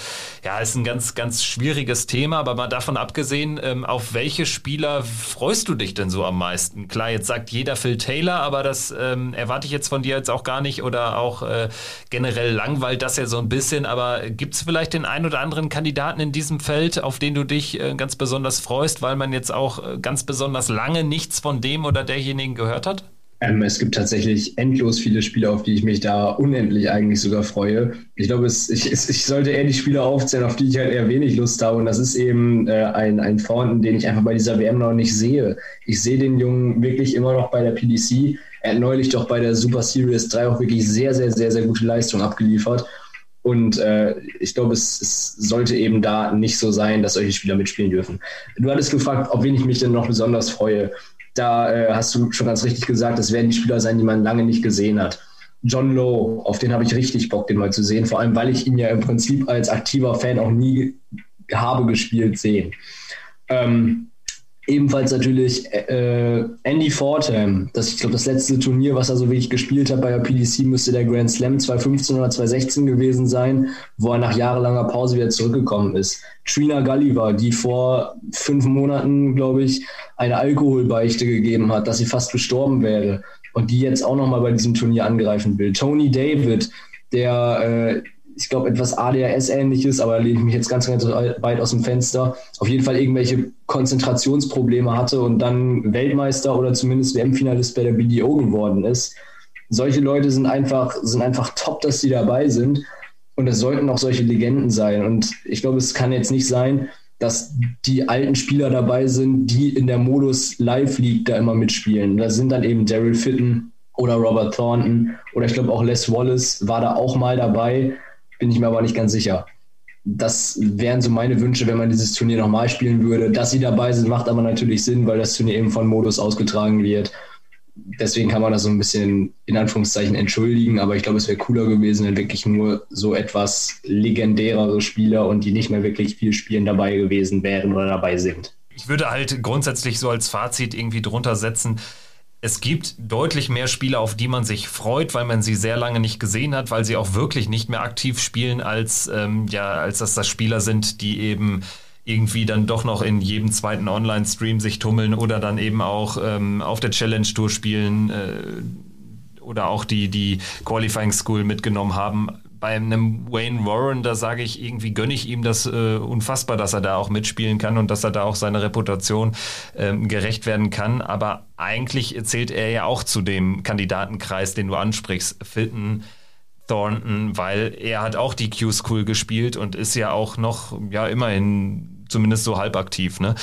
ja, ist ein ganz, ganz schwieriges Thema. Aber mal davon abgesehen, ähm, auf welche Spieler freust du dich denn so am meisten? Klar, jetzt sagt jeder Phil Taylor, aber das ähm, erwarte ich jetzt von dir jetzt auch gar nicht oder auch äh, generell langweilt das ja so ein bisschen. Aber gibt es vielleicht den einen oder anderen Kandidaten in diesem Feld, auf den du dich äh, ganz besonders freust, weil man jetzt auch äh, ganz besonders lange nichts von dem oder derjenigen gehört hat? Ähm, es gibt tatsächlich endlos viele Spiele, auf die ich mich da unendlich eigentlich sogar freue. Ich glaube, es, ich, es, ich sollte eher die Spiele aufzählen, auf die ich halt eher wenig Lust habe. Und das ist eben äh, ein, ein Thornton, den ich einfach bei dieser WM noch nicht sehe. Ich sehe den Jungen wirklich immer noch bei der PDC. Er hat neulich doch bei der Super Series 3 auch wirklich sehr, sehr, sehr, sehr gute Leistung abgeliefert. Und äh, ich glaube, es, es, sollte eben da nicht so sein, dass solche Spieler mitspielen dürfen. Du hattest gefragt, auf wen ich mich denn noch besonders freue. Da äh, hast du schon ganz richtig gesagt, das werden die Spieler sein, die man lange nicht gesehen hat. John Lowe, auf den habe ich richtig Bock, den mal zu sehen, vor allem weil ich ihn ja im Prinzip als aktiver Fan auch nie habe gespielt sehen. Ähm, ebenfalls natürlich äh, Andy Fordham. Das, ich glaube, das letzte Turnier, was er so wirklich gespielt hat bei der PDC, müsste der Grand Slam 2015 oder 2016 gewesen sein, wo er nach jahrelanger Pause wieder zurückgekommen ist. Trina Gulliver, die vor fünf Monaten, glaube ich, eine Alkoholbeichte gegeben hat, dass sie fast gestorben wäre und die jetzt auch nochmal bei diesem Turnier angreifen will. Tony David, der äh, ich glaube, etwas ADHS-ähnliches, aber da lehne ich mich jetzt ganz, ganz weit aus dem Fenster, auf jeden Fall irgendwelche Konzentrationsprobleme hatte und dann Weltmeister oder zumindest WM-Finalist bei der BDO geworden ist. Solche Leute sind einfach, sind einfach top, dass sie dabei sind. Und es sollten auch solche Legenden sein. Und ich glaube, es kann jetzt nicht sein, dass die alten Spieler dabei sind, die in der Modus Live League da immer mitspielen. Da sind dann eben Daryl Fitton oder Robert Thornton oder ich glaube auch Les Wallace war da auch mal dabei bin ich mir aber nicht ganz sicher. Das wären so meine Wünsche, wenn man dieses Turnier nochmal spielen würde. Dass sie dabei sind, macht aber natürlich Sinn, weil das Turnier eben von Modus ausgetragen wird. Deswegen kann man das so ein bisschen in Anführungszeichen entschuldigen, aber ich glaube, es wäre cooler gewesen, wenn wirklich nur so etwas legendärere Spieler und die nicht mehr wirklich viel spielen dabei gewesen wären oder dabei sind. Ich würde halt grundsätzlich so als Fazit irgendwie drunter setzen, es gibt deutlich mehr Spieler, auf die man sich freut, weil man sie sehr lange nicht gesehen hat, weil sie auch wirklich nicht mehr aktiv spielen, als, ähm, ja, als dass das Spieler sind, die eben irgendwie dann doch noch in jedem zweiten Online-Stream sich tummeln oder dann eben auch ähm, auf der Challenge Tour spielen äh, oder auch die, die Qualifying School mitgenommen haben bei einem Wayne Warren, da sage ich, irgendwie gönne ich ihm das äh, unfassbar, dass er da auch mitspielen kann und dass er da auch seiner Reputation ähm, gerecht werden kann. Aber eigentlich zählt er ja auch zu dem Kandidatenkreis, den du ansprichst, Fitton, Thornton, weil er hat auch die Q-School gespielt und ist ja auch noch, ja, immerhin zumindest so halb aktiv. Ne?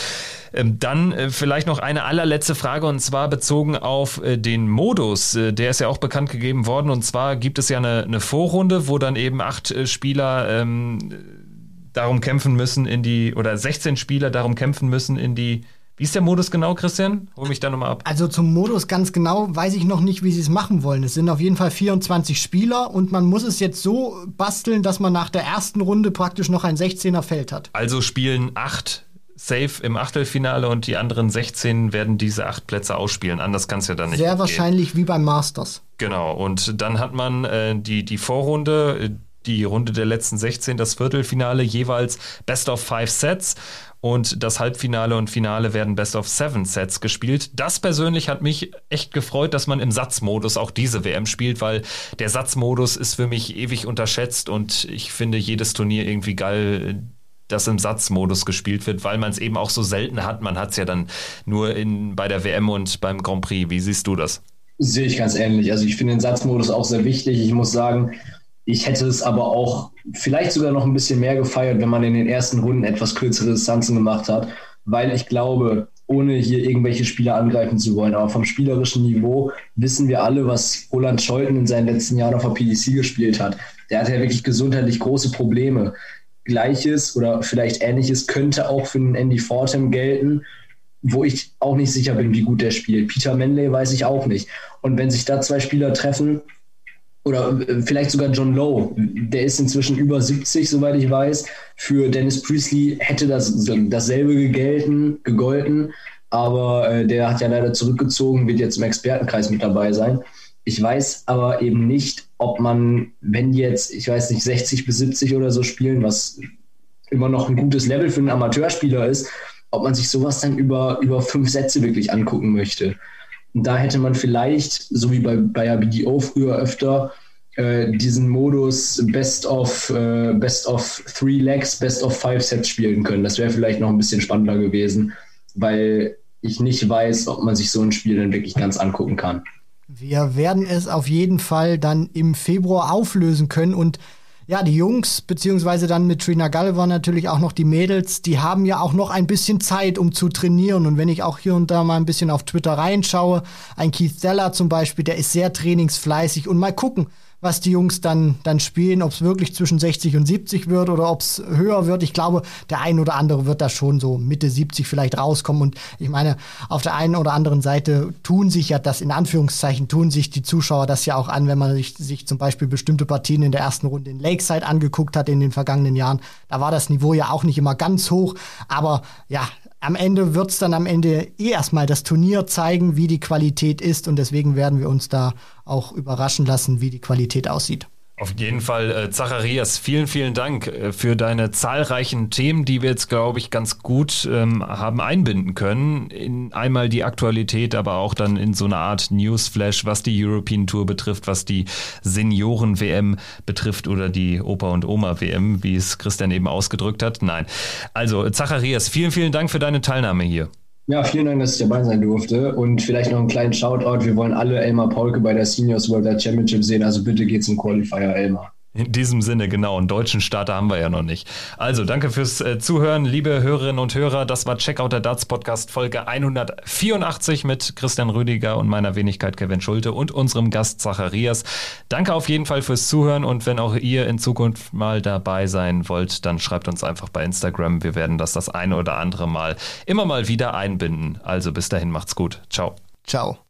Ähm, dann äh, vielleicht noch eine allerletzte Frage und zwar bezogen auf äh, den Modus. Äh, der ist ja auch bekannt gegeben worden und zwar gibt es ja eine, eine Vorrunde, wo dann eben acht Spieler ähm, darum kämpfen müssen in die, oder 16 Spieler darum kämpfen müssen in die wie ist der Modus genau, Christian? Hol mich da nochmal ab. Also zum Modus ganz genau weiß ich noch nicht, wie sie es machen wollen. Es sind auf jeden Fall 24 Spieler und man muss es jetzt so basteln, dass man nach der ersten Runde praktisch noch ein 16er Feld hat. Also spielen acht safe im Achtelfinale und die anderen 16 werden diese acht Plätze ausspielen. Anders kann es ja dann nicht. Sehr gehen. wahrscheinlich wie beim Masters. Genau. Und dann hat man äh, die, die Vorrunde, die Runde der letzten 16, das Viertelfinale jeweils Best of Five Sets und das Halbfinale und Finale werden Best of Seven Sets gespielt. Das persönlich hat mich echt gefreut, dass man im Satzmodus auch diese WM spielt, weil der Satzmodus ist für mich ewig unterschätzt und ich finde jedes Turnier irgendwie geil, das im Satzmodus gespielt wird, weil man es eben auch so selten hat. Man hat es ja dann nur in, bei der WM und beim Grand Prix. Wie siehst du das? Sehe ich ganz ähnlich. Also ich finde den Satzmodus auch sehr wichtig. Ich muss sagen, ich hätte es aber auch vielleicht sogar noch ein bisschen mehr gefeiert, wenn man in den ersten Runden etwas kürzere Distanzen gemacht hat, weil ich glaube, ohne hier irgendwelche Spieler angreifen zu wollen, aber vom spielerischen Niveau wissen wir alle, was Roland Scholten in seinen letzten Jahren auf der PDC gespielt hat. Der hatte ja wirklich gesundheitlich große Probleme. Gleiches oder vielleicht Ähnliches könnte auch für den Andy Fortem gelten, wo ich auch nicht sicher bin, wie gut der spielt. Peter Manley weiß ich auch nicht. Und wenn sich da zwei Spieler treffen, oder äh, vielleicht sogar John Lowe, der ist inzwischen über 70, soweit ich weiß. Für Dennis Priestley hätte das dasselbe gegelten, gegolten, aber äh, der hat ja leider zurückgezogen, wird jetzt im Expertenkreis mit dabei sein. Ich weiß aber eben nicht, ob man, wenn jetzt, ich weiß nicht, 60 bis 70 oder so spielen, was immer noch ein gutes Level für einen Amateurspieler ist, ob man sich sowas dann über, über fünf Sätze wirklich angucken möchte. Und da hätte man vielleicht, so wie bei, bei BDO früher öfter, äh, diesen Modus Best of, äh, Best of Three Legs, Best of Five Sets spielen können. Das wäre vielleicht noch ein bisschen spannender gewesen, weil ich nicht weiß, ob man sich so ein Spiel dann wirklich ganz angucken kann. Wir werden es auf jeden Fall dann im Februar auflösen können und ja, die Jungs, beziehungsweise dann mit Trina Gulliver natürlich auch noch die Mädels, die haben ja auch noch ein bisschen Zeit, um zu trainieren. Und wenn ich auch hier und da mal ein bisschen auf Twitter reinschaue, ein Keith Zeller zum Beispiel, der ist sehr trainingsfleißig und mal gucken, was die Jungs dann, dann spielen, ob es wirklich zwischen 60 und 70 wird oder ob es höher wird. Ich glaube, der ein oder andere wird da schon so Mitte 70 vielleicht rauskommen. Und ich meine, auf der einen oder anderen Seite tun sich ja das, in Anführungszeichen, tun sich die Zuschauer das ja auch an, wenn man sich, sich zum Beispiel bestimmte Partien in der ersten Runde in Lakeside angeguckt hat in den vergangenen Jahren. Da war das Niveau ja auch nicht immer ganz hoch. Aber ja, am Ende wird es dann am Ende eh erstmal das Turnier zeigen, wie die Qualität ist und deswegen werden wir uns da auch überraschen lassen, wie die Qualität aussieht. Auf jeden Fall, äh, Zacharias, vielen, vielen Dank äh, für deine zahlreichen Themen, die wir jetzt, glaube ich, ganz gut ähm, haben einbinden können. In einmal die Aktualität, aber auch dann in so eine Art Newsflash, was die European Tour betrifft, was die Senioren-WM betrifft oder die Opa- und Oma-WM, wie es Christian eben ausgedrückt hat. Nein. Also, Zacharias, vielen, vielen Dank für deine Teilnahme hier. Ja, vielen Dank, dass ich dabei sein durfte. Und vielleicht noch einen kleinen Shoutout. Wir wollen alle Elmar Paulke bei der Seniors World Championship sehen. Also bitte geht's im Qualifier, Elmar. In diesem Sinne, genau. Einen deutschen Starter haben wir ja noch nicht. Also, danke fürs äh, Zuhören, liebe Hörerinnen und Hörer. Das war Checkout der Darts Podcast Folge 184 mit Christian Rüdiger und meiner Wenigkeit Kevin Schulte und unserem Gast Zacharias. Danke auf jeden Fall fürs Zuhören und wenn auch ihr in Zukunft mal dabei sein wollt, dann schreibt uns einfach bei Instagram. Wir werden das das eine oder andere Mal immer mal wieder einbinden. Also, bis dahin, macht's gut. Ciao. Ciao.